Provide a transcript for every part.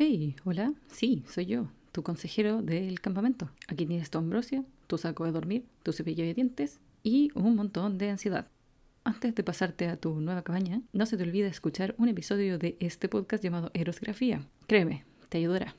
Hey, hola, sí, soy yo, tu consejero del campamento. Aquí tienes tu ambrosia, tu saco de dormir, tu cepillo de dientes y un montón de ansiedad. Antes de pasarte a tu nueva cabaña, no se te olvide escuchar un episodio de este podcast llamado Erosgrafía. Créeme, te ayudará.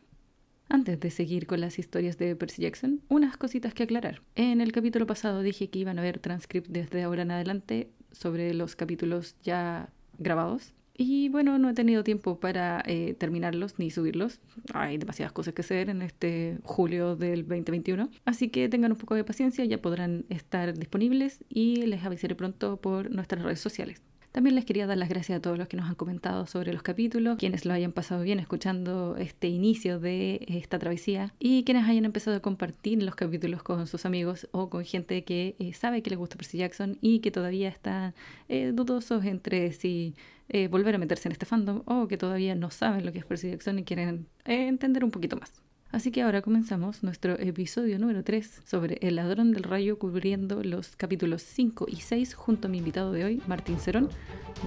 Antes de seguir con las historias de Percy Jackson, unas cositas que aclarar. En el capítulo pasado dije que iban a haber transcript desde ahora en adelante sobre los capítulos ya grabados. Y bueno, no he tenido tiempo para eh, terminarlos ni subirlos. Hay demasiadas cosas que hacer en este julio del 2021. Así que tengan un poco de paciencia, ya podrán estar disponibles y les avisaré pronto por nuestras redes sociales. También les quería dar las gracias a todos los que nos han comentado sobre los capítulos, quienes lo hayan pasado bien escuchando este inicio de esta travesía y quienes hayan empezado a compartir los capítulos con sus amigos o con gente que eh, sabe que le gusta Percy Jackson y que todavía está eh, dudosos entre si eh, volver a meterse en este fandom o que todavía no saben lo que es Percy Jackson y quieren entender un poquito más. Así que ahora comenzamos nuestro episodio número 3 sobre El ladrón del rayo cubriendo los capítulos 5 y 6 junto a mi invitado de hoy, Martín Cerón,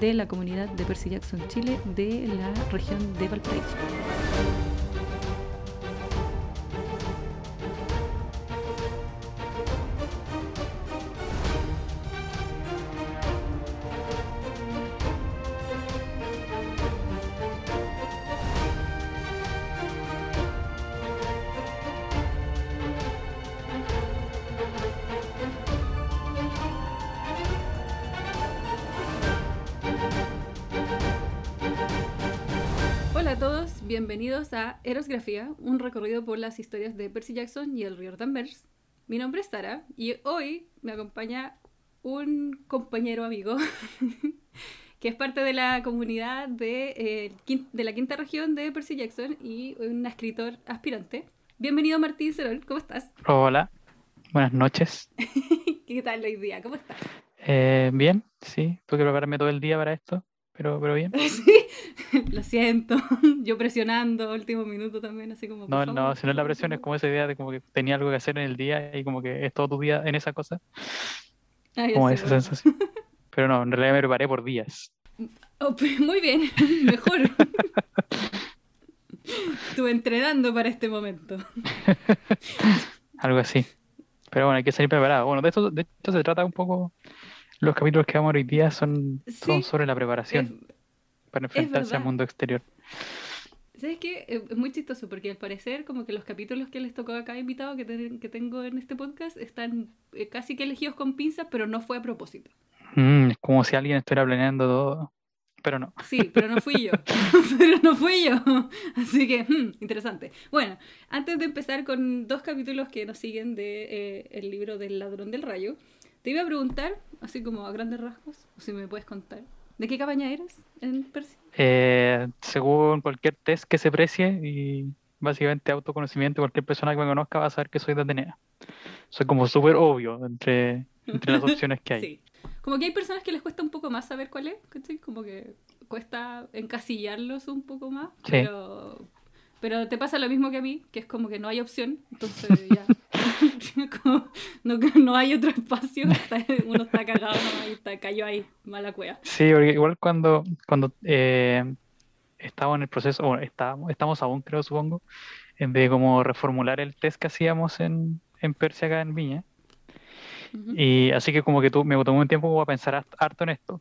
de la comunidad de Percy Jackson Chile de la región de Valparaíso. Bienvenidos a Erosgrafía, un recorrido por las historias de Percy Jackson y el río Danvers. Mi nombre es Tara y hoy me acompaña un compañero amigo que es parte de la comunidad de, eh, de la quinta región de Percy Jackson y un escritor aspirante. Bienvenido Martín Cerón, ¿cómo estás? Hola, buenas noches. ¿Qué tal hoy día? ¿Cómo estás? Eh, bien, sí, tuve que prepararme todo el día para esto, pero, pero bien. Sí, lo siento, yo presionando último minuto también, así como... No, no, si no es la presión, es como esa idea de como que tenía algo que hacer en el día y como que es todo tu día en esa cosa, Ah, como sé, esa bueno. sensación. Pero no, en realidad me preparé por días. Oh, pues, muy bien, mejor. Estuve entrenando para este momento. Algo así. Pero bueno, hay que salir preparado. Bueno, de esto, de esto se trata un poco. Los capítulos que vamos hoy día son, sobre la Es, preparación para enfrentarse al mundo exterior. ¿Sabes qué? Es muy chistoso porque al parecer como que los capítulos que les tocó a cada invitado que, ten- que tengo en este podcast están eh, casi que elegidos con pinzas, pero no fue a propósito. Mm, es como si alguien estuviera planeando todo, pero no. Sí, pero no fui yo. pero no fui yo. Así que, hmm, interesante. Bueno, antes de empezar con dos capítulos que nos siguen de eh, el libro del ladrón del rayo, te iba a preguntar, así como a grandes rasgos, o si me puedes contar, ¿de qué cabaña eres en Percy? Eh, según cualquier test que se precie y básicamente autoconocimiento, cualquier persona que me conozca va a saber que soy de Atenea. Soy como súper obvio entre, entre las opciones que hay. Sí. Como que hay personas que les cuesta un poco más saber cuál es, ¿cachai? Como que cuesta encasillarlos un poco más, Sí. pero, pero te pasa lo mismo que a mí, que es como que no hay opción, entonces ya. Como no, no hay otro espacio, está- uno está cagado y está, cayó ahí, mala cueva. Sí, porque igual cuando, cuando eh, estaba en el proceso, bueno, estábamos, estamos aún creo, supongo, en de como reformular el test que hacíamos en, en Persia acá en Viña. Y así que como que tú, me tomó un tiempo como a pensar hart- harto en esto.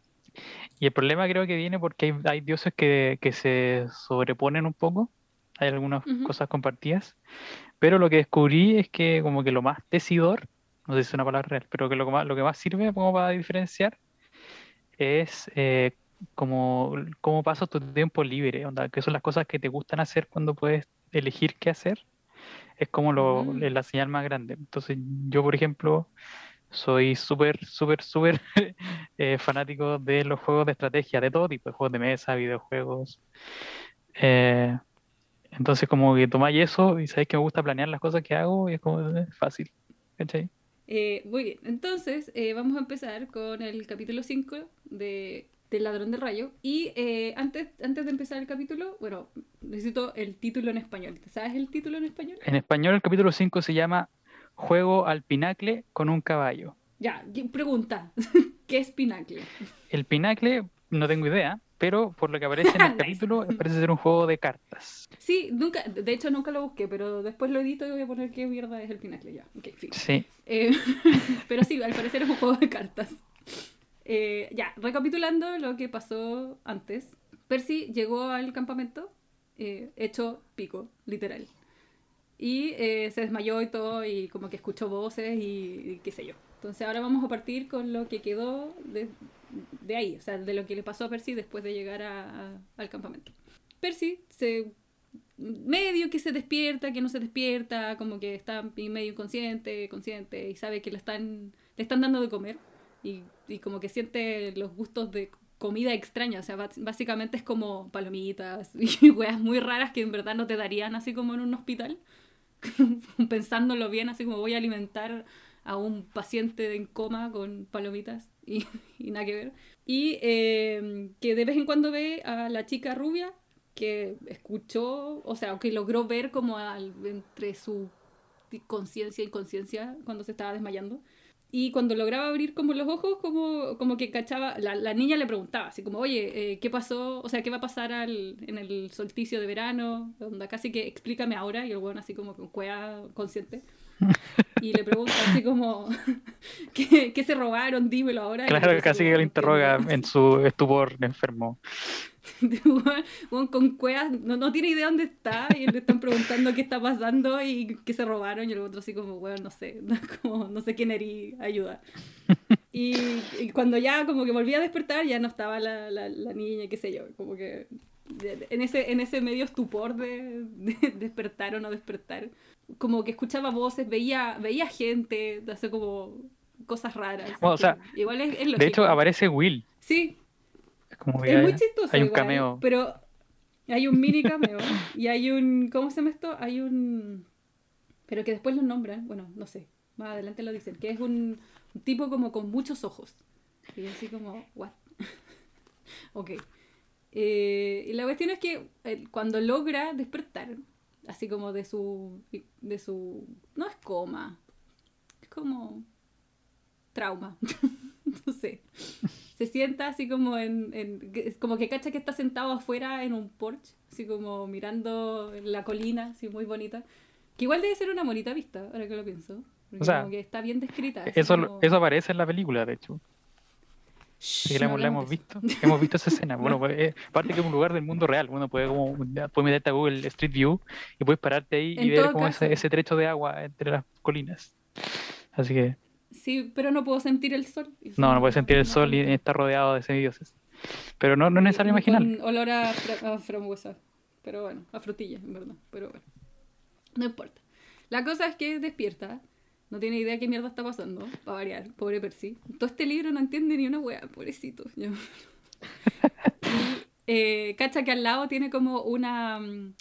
Y el problema creo que viene porque hay, hay dioses que, que se sobreponen un poco. Hay algunas Ujú. cosas compartidas. Pero lo que descubrí es que como que lo más decidor, no sé si es una palabra real, pero que lo que más, lo que más sirve como para diferenciar es eh, como cómo pasas tu tiempo libre, onda, que son las cosas que te gustan hacer cuando puedes elegir qué hacer. Es como lo, Mm. la señal más grande. Entonces yo, por ejemplo, soy súper, súper, súper eh, fanático de los juegos de estrategia, de todo tipo, de juegos de mesa, videojuegos. Eh, entonces como que tomáis eso y sabéis que me gusta planear las cosas que hago y es como eh, fácil. ¿cachai? Eh, muy bien, entonces eh, vamos a empezar con el capítulo 5 de, del ladrón del rayo. Y eh, antes, antes de empezar el capítulo, bueno, necesito el título en español. ¿Te sabes el título en español? En español el capítulo 5 se llama Juego al pinacle con un caballo. Ya, pregunta, ¿qué es pinacle? El pinacle, no tengo idea, pero por lo que aparece en el capítulo, parece ser un juego de cartas. Sí, nunca, de hecho nunca lo busqué, pero después lo edito y voy a poner qué mierda es el pinacle ya. Ok, fin. Sí, Eh, pero sí, al parecer es un juego de cartas. Eh, ya, recapitulando lo que pasó antes. Percy llegó al campamento eh, hecho pico, literal. Y se desmayó y todo, y como que escuchó voces y, y qué sé yo. Entonces ahora vamos a partir con lo que quedó de, de ahí, o sea, de lo que le pasó a Percy después de llegar a- a- al campamento. Percy se medio que se despierta, que no se despierta, como que está medio inconsciente, consciente, y sabe que le están, le están dando de comer, y, y como que siente los gustos de comida extraña, o sea, básicamente es como palomitas y weas muy raras que en verdad no te darían así como en un hospital, pensándolo bien, así como voy a alimentar a un paciente en coma con palomitas y, nada que ver. Y eh, que de vez en cuando ve a la chica rubia que escuchó, o sea, que logró ver como al- entre su conciencia y inconsciencia cuando se estaba desmayando. Y cuando lograba abrir como los ojos, como, como que cachaba, la, niña le preguntaba, así como, oye, eh, ¿qué pasó? O sea, ¿qué va a pasar al, en el solsticio de verano? Onda, casi que explícame ahora. Y el weón así como con cueva consciente. Y le pregunta así como, ¿qué, qué se robaron? Dímelo ahora. Claro, así casi que "No interroga entiendo". en su estupor enfermo. Con cuevas, no, no tiene idea dónde está y le están preguntando qué está pasando y qué se robaron y el otro así como, weón, no sé, como, no sé quién erí, ayuda. Y, y cuando ya como que volví a despertar ya no estaba la, la, la niña, qué sé yo, como que en ese, en ese medio estupor de, de despertar o no despertar, como que escuchaba voces, veía, veía gente, hace como cosas raras. Bueno, o sea, que igual es, es De hecho, aparece Will. Sí, Es como que es muy hay- chistoso. hay un igual, cameo. Pero hay un mini cameo. y hay un. ¿Cómo se llama esto? Hay un. Pero que después lo nombran. Bueno, no sé. Más adelante lo dicen. Que es un, un tipo como con muchos ojos. Y así como, ¿what? ok. Eh, y la cuestión es que eh, cuando logra despertar, así como de su. de su. no es coma. Es como. trauma. no sé se sienta así como en, en- como que cacha que está sentado afuera en un porche, así como mirando la colina, así muy bonita. Que igual debe ser una bonita vista, ahora que lo pienso. Porque O sea, como que está bien descrita. Eso, como- eso aparece en la película, de hecho. Sí, la no hemos, la hemos visto. Hemos visto esa escena. Bueno, pues, eh, aparte que es un lugar del mundo real. Uno puede como puedes meterte a Google Street View y puedes pararte ahí En y ver como ese, ese trecho de agua entre las colinas. Así que. Sí, pero no puedo sentir el sol. No, no puedes sentir el sol y está rodeado de semidioses. Pero no, no es necesario imaginar. Olor a, fra- a frambuesa. Pero bueno, a frutilla, en verdad. Pero bueno. No importa. La cosa es que despierta. No tiene idea qué mierda está pasando. Para variar. Pobre Percy. Todo este libro no entiende ni una wea. Pobrecito. Yo- eh, cacha que al lado tiene como una... mm,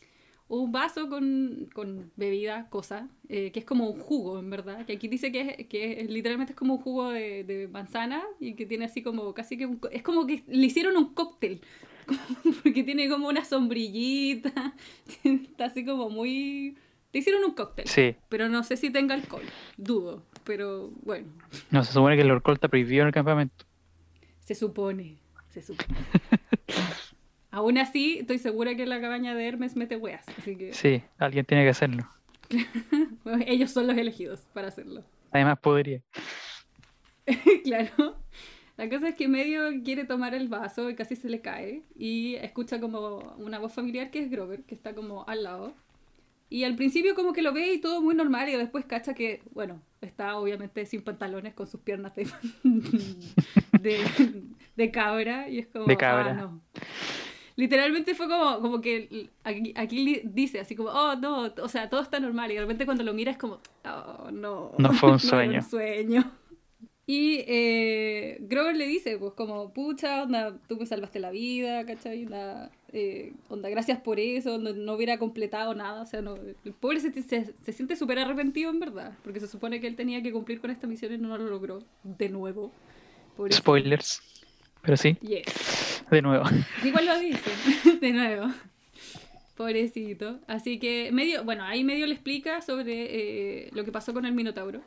un vaso con, con bebida, cosa, eh, que es como un jugo, en verdad. Que aquí dice que, es, que literalmente es como un jugo de, de manzana y que tiene así como casi que un Es como que le hicieron un cóctel. Porque tiene como una sombrillita. Está así como muy. Le hicieron un cóctel. Sí, Pero no sé si tenga alcohol. Dudo. Pero bueno, no se supone que el alcohol está prohibido en el campamento. se supone. Se supone. Aún así, estoy segura que la cabaña de Hermes mete weas. Así que Sí, alguien tiene que hacerlo. ellos son los elegidos para hacerlo. Además, podría. claro. La cosa es que medio quiere tomar el vaso y casi se le cae. Y escucha como una voz familiar que es Grover, que está como al lado. Y al principio como que lo ve y todo muy normal y después cacha que, bueno, está obviamente sin pantalones con sus piernas de, de, de cabra y es como, De cabra. ah, no. Literalmente fue como, como que aquí, aquí dice así como, oh, no, o sea, todo está normal y de repente cuando lo mira es como, oh, no. No fue un sueño. sueño. Y eh, Grover le dice, pues como, pucha, onda, tú me salvaste la vida, ¿cachai? Onda, eh, onda, gracias por eso, no, no hubiera completado nada, o sea, no, el pobre se, se, se siente súper arrepentido en verdad, porque se supone que él tenía que cumplir con esta misión y no lo logró, de nuevo. Pobrecito. Spoilers. Pero sí, Yes. de nuevo. Igual lo dice, de nuevo. Pobrecito. Así que medio, bueno, ahí medio le explica sobre eh, lo que pasó con el Minotauro.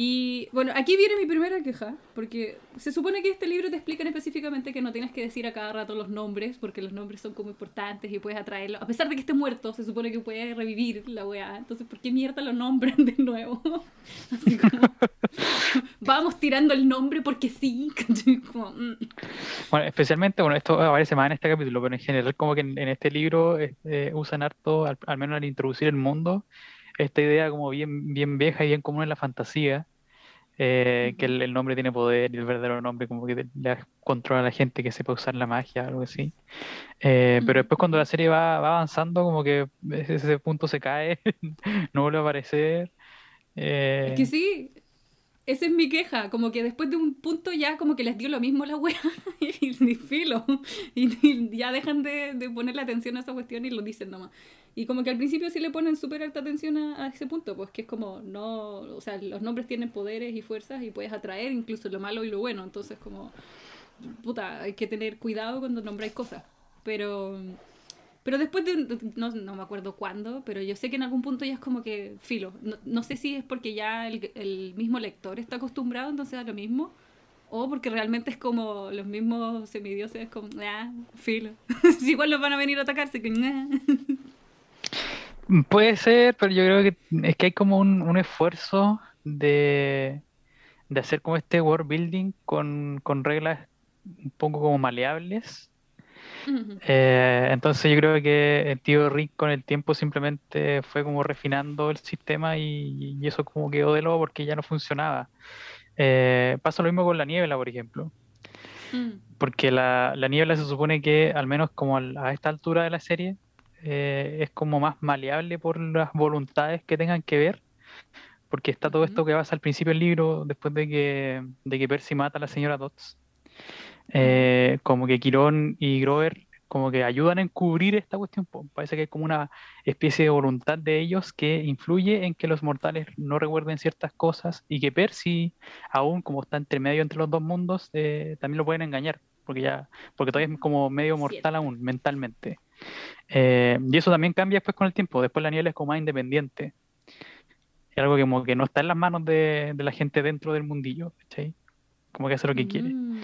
Y bueno, aquí viene mi primera queja, porque se supone que este libro te explican específicamente que no tienes que decir a cada rato los nombres, porque los nombres son como importantes y puedes atraerlo. A pesar de que esté muerto, se supone que puede revivir la weá. Entonces, ¿por qué mierda lo nombran de nuevo? Así como, vamos tirando el nombre porque sí. Como, mm. Bueno, especialmente, bueno, esto aparece más en este capítulo, pero en general como que en, este libro eh, usan harto, al menos al introducir el mundo, esta idea como bien, bien vieja y bien común en la fantasía, eh, que el, nombre tiene poder y el verdadero nombre como que le controla a la gente que sepa usar la magia, algo así. Eh, pero después cuando la serie va, avanzando, como que ese punto se cae, no vuelve a aparecer. Es que eh, sí, esa es mi queja, como que después de un punto ya como que les dio lo mismo la wea y, filo, y, ya dejan de, de ponerle atención a esa cuestión y lo dicen nomás. Y como que al principio sí le ponen súper alta atención a, ese punto, pues que es como, no, o sea, los nombres tienen poderes y fuerzas y puedes atraer incluso lo malo y lo bueno, entonces como, puta, hay que tener cuidado cuando nombráis cosas. Pero pero después de, no, no, me acuerdo cuándo, pero yo sé que en algún punto ya es como que filo. No, no sé si es porque ya el, el, mismo lector está acostumbrado, entonces a lo mismo, o porque realmente es como los mismos semidioses, como, ah, filo. igual los van a venir a atacarse, que, Puede ser, pero yo creo que es que hay como un, un esfuerzo de, de hacer como este world building con, con reglas un poco como maleables eh, entonces yo creo que el tío Rick con el tiempo simplemente fue como refinando el sistema y, eso como quedó de nuevo porque ya no funcionaba. Eh, pasa lo mismo con la niebla, por ejemplo. Mm. Porque la, la, niebla se supone que, al menos como a esta altura de la serie, eh, es como más maleable por las voluntades que tengan que ver. Porque está todo esto que pasa al principio del libro, después de que, de que Percy mata a la señora Dodds. Eh, como que Quirón y Grover como que ayudan a encubrir esta cuestión. Parece que hay como una especie de voluntad de ellos que influye en que los mortales no recuerden ciertas cosas y que Percy, aún como está entre medio entre los dos mundos, eh, también lo pueden engañar, porque ya, porque todavía es como medio mortal aún, mentalmente. Eh, y eso también cambia después con el tiempo. Después la niebla es como más independiente. Es algo que como que no está en las manos de, la gente dentro del mundillo, Como que hace lo que quiere. Mm.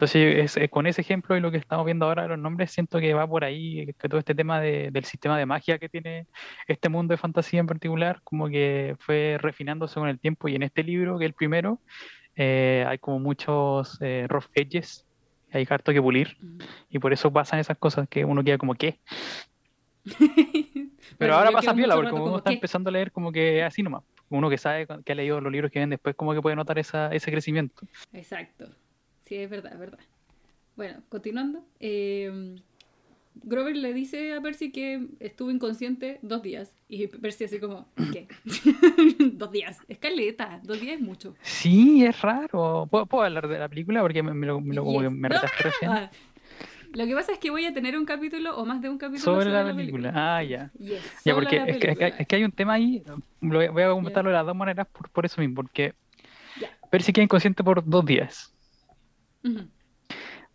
Entonces, es, con ese ejemplo y lo que estamos viendo ahora de los nombres, siento que va por ahí, que todo este tema del sistema de magia que tiene este mundo de fantasía en particular, como que fue refinándose con el tiempo y en este libro, que es el primero, eh, hay como muchos eh, rough edges, hay harto que pulir mm. y por eso pasan esas cosas que uno queda como que... Pero ahora pasa piola, porque uno está empezando a leer como que así nomás. Uno que sabe, que ha leído los libros que ven después, como que puede notar esa, ese crecimiento. Exacto. Sí, es verdad, es verdad. Bueno, continuando. Eh, Grover le dice a Percy que estuvo inconsciente dos días. Y Percy así como, ¿qué? dos días. Escaleta, dos días es mucho. Sí, es raro. ¿Puedo, hablar de la película? Porque me, lo, me, lo, me recién. Ah, lo que pasa es que voy a tener un capítulo o más de un capítulo sobre, la, película. Ah, ya. ya, porque es que, es que, hay un tema ahí. Voy a comentarlo de las dos maneras por, por eso mismo. Porque Percy queda inconsciente por dos días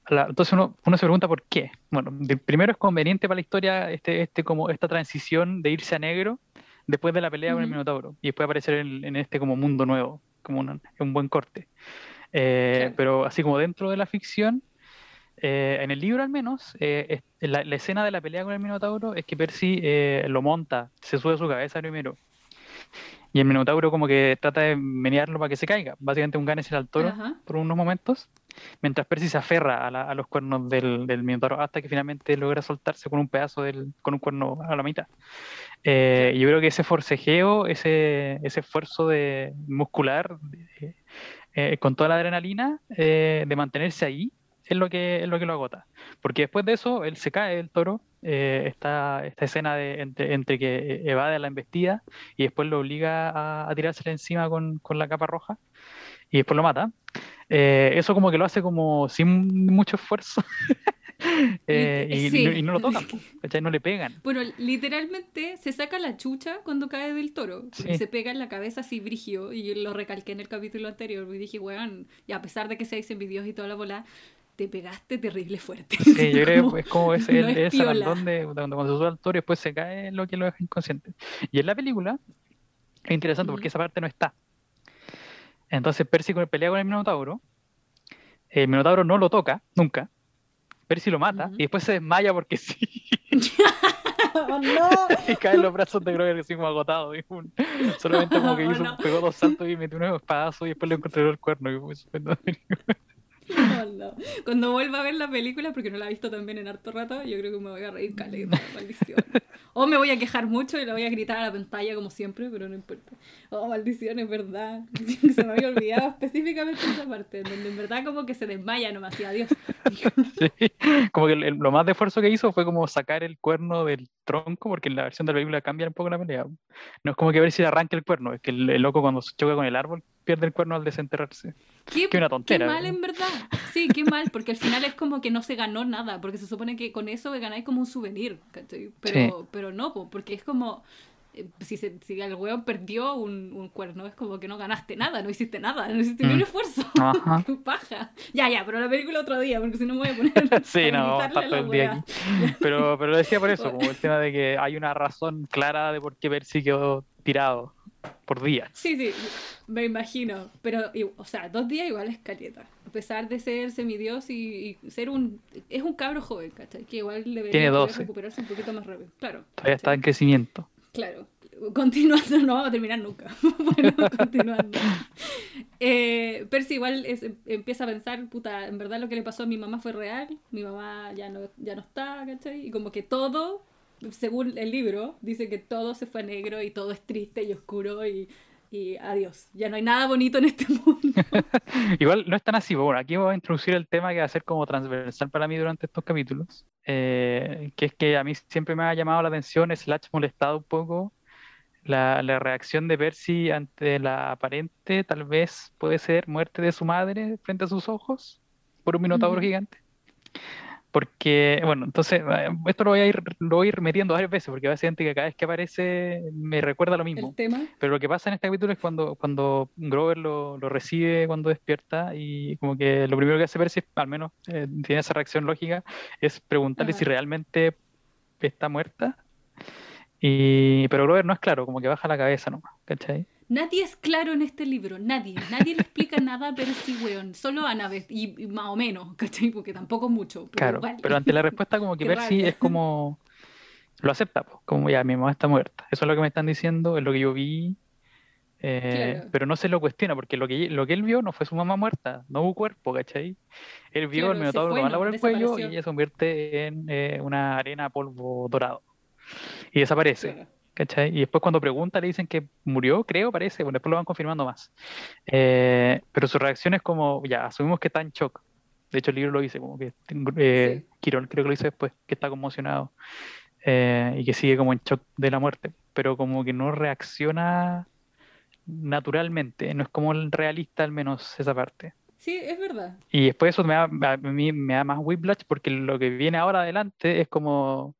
entonces uno, se pregunta por qué. Bueno, primero es conveniente para la historia este, este, como esta transición de irse a negro después de la pelea con el Minotauro y después aparecer en, este como mundo nuevo, como un buen corte. Eh, pero así como dentro de la ficción, eh, en el libro al menos, eh, la, la, escena de la pelea con el Minotauro es que Percy lo monta, se sube a su cabeza primero y el Minotauro como que trata de menearlo para que se caiga. Básicamente un ganes al toro por unos momentos, mientras Percy se aferra a, los cuernos del, del, hasta que finalmente logra soltarse con un pedazo del, con un cuerno a la mitad. Eh, yo creo que ese forcejeo, ese, esfuerzo de muscular, eh, con toda la adrenalina, eh, de mantenerse ahí, es lo que es lo que lo agota. Porque después de eso, él se cae el toro, eh, esta, esta escena de, entre, que evade la embestida y después lo obliga a, a tirársela encima con, con, la capa roja y después lo mata. Eh, eso como que lo hace como sin mucho esfuerzo. Eh, y, no lo tocan, no le pegan. Bueno, literalmente se saca la chucha cuando cae del toro, se pega en la cabeza así brigio, y yo lo recalqué en el capítulo anterior, y dije, weón, y a pesar de que se dicen vídeos y toda la bola, te pegaste terrible fuerte. Sí, yo creo que es como ese, no el, de cuando, se sube al toro y después se cae lo que lo deja inconsciente. Y en la película es interesante porque esa parte no está. Entonces Percy pelea con el Minotauro. El Minotauro no lo toca, nunca. Percy lo mata y después se desmaya porque sí. ¡Oh, no! y cae en los brazos de Grover así como agotado. un- solamente como que Oh, hizo, no. pegó dos saltos y metió un espadazo y después le encontró el cuerno. Y fue No. Cuando vuelva a ver la película, porque no la he visto también en harto rato, yo creo que me voy a reír caleta, maldición. O me voy a quejar mucho y le voy a gritar a la pantalla como siempre, pero no importa. Oh, maldición, es verdad. Se me había olvidado específicamente esa parte, donde en verdad como que se desmaya nomás y adiós. Sí, Como que el- el- lo más de esfuerzo que hizo fue como sacar el cuerno del tronco, porque en la versión de la película cambia un poco la pelea. No es como que ver si le arranca el cuerno, es que el, el loco cuando se choca con el árbol pierde el cuerno al desenterrarse. Qué, Qué una tontera, qué mal en verdad. Sí, qué mal, porque al final es como que no se ganó nada, porque se supone que con eso ganáis como un souvenir, ¿cachai? Pero, pero no, po, porque es como, eh, si, se, si el weón perdió un, un cuerno, es como que no ganaste nada, no hiciste nada, no hiciste ni un Mm. esfuerzo. Ajá. Qué paja. Ya, ya, pero la película otro día, porque si no me voy a poner Sí, a no, a todo el día aquí. Pero, pero lo decía por eso, como el tema de que hay una razón clara de por qué Percy quedó tirado por días. Sí, sí, me imagino. Pero, o sea, dos días igual es caleta. A pesar de ser semidios y, y ser un... Es un cabro joven, ¿cachai? Que igual debería Tiene poder 12. recuperarse un poquito más rápido. Claro. Todavía está en crecimiento. Claro. Continuando, no vamos a terminar nunca. bueno, continuando. Eh, Percy igual es- empieza a pensar, puta, en verdad lo que le pasó a mi mamá fue real, mi mamá ya no, ya no está, ¿cachai? Y como que todo, según el libro, dice que todo se fue a negro y todo es triste y oscuro y, y adiós. Ya no hay nada bonito en este mundo. Igual no es tan así. Bueno, aquí voy a introducir el tema que va a ser como transversal para mí durante estos capítulos. eh, que es que a mí siempre me ha llamado la atención, slash molestado un poco, la, la reacción de Percy ante la aparente, tal vez puede ser, muerte de su madre frente a sus ojos por un minotauro Ujú. gigante. Porque, bueno, entonces, eh, esto lo voy a ir, lo voy a ir metiendo varias veces, porque básicamente que cada vez que aparece me recuerda lo mismo. El tema. Pero lo que pasa en este capítulo es cuando, cuando Grover lo, lo recibe cuando despierta y como que lo primero que hace Percy, al menos eh, tiene esa reacción lógica, es preguntarle si realmente está muerta. Y, pero Grover no es claro, como que baja la cabeza nomás, ¿cachai? Nadie es claro en este libro, nadie. Nadie le explica nada a Percy, weón. Solo Annabeth, y, y más o menos, ¿cachai? Porque tampoco mucho. Pero Claro, pero ante la respuesta como que Percy es como... Lo acepta, po, como ya, mi mamá está muerta. Eso es lo que me están diciendo, es lo que yo vi. eh, Claro. Pero no se lo cuestiona, porque lo que, lo que él vio no fue su mamá muerta, no hubo cuerpo, ¿cachai? Él vio el minotauro tomarla por el cuello y se convierte en eh, una arena polvo dorado. Y desaparece. Claro. ¿Cachai? Y después cuando pregunta le dicen que murió, creo, parece, bueno, después lo van confirmando más. Eh, pero su reacción es como, ya, asumimos que está en shock. De hecho, el libro lo dice, como que eh, Sí. Quirón creo que lo dice después, que está conmocionado eh, y que sigue como en shock de la muerte, pero como que no reacciona naturalmente, no es como el realista al menos esa parte. Sí, es verdad. Y después eso me da, a mí me da más whiplash porque lo que viene ahora adelante es como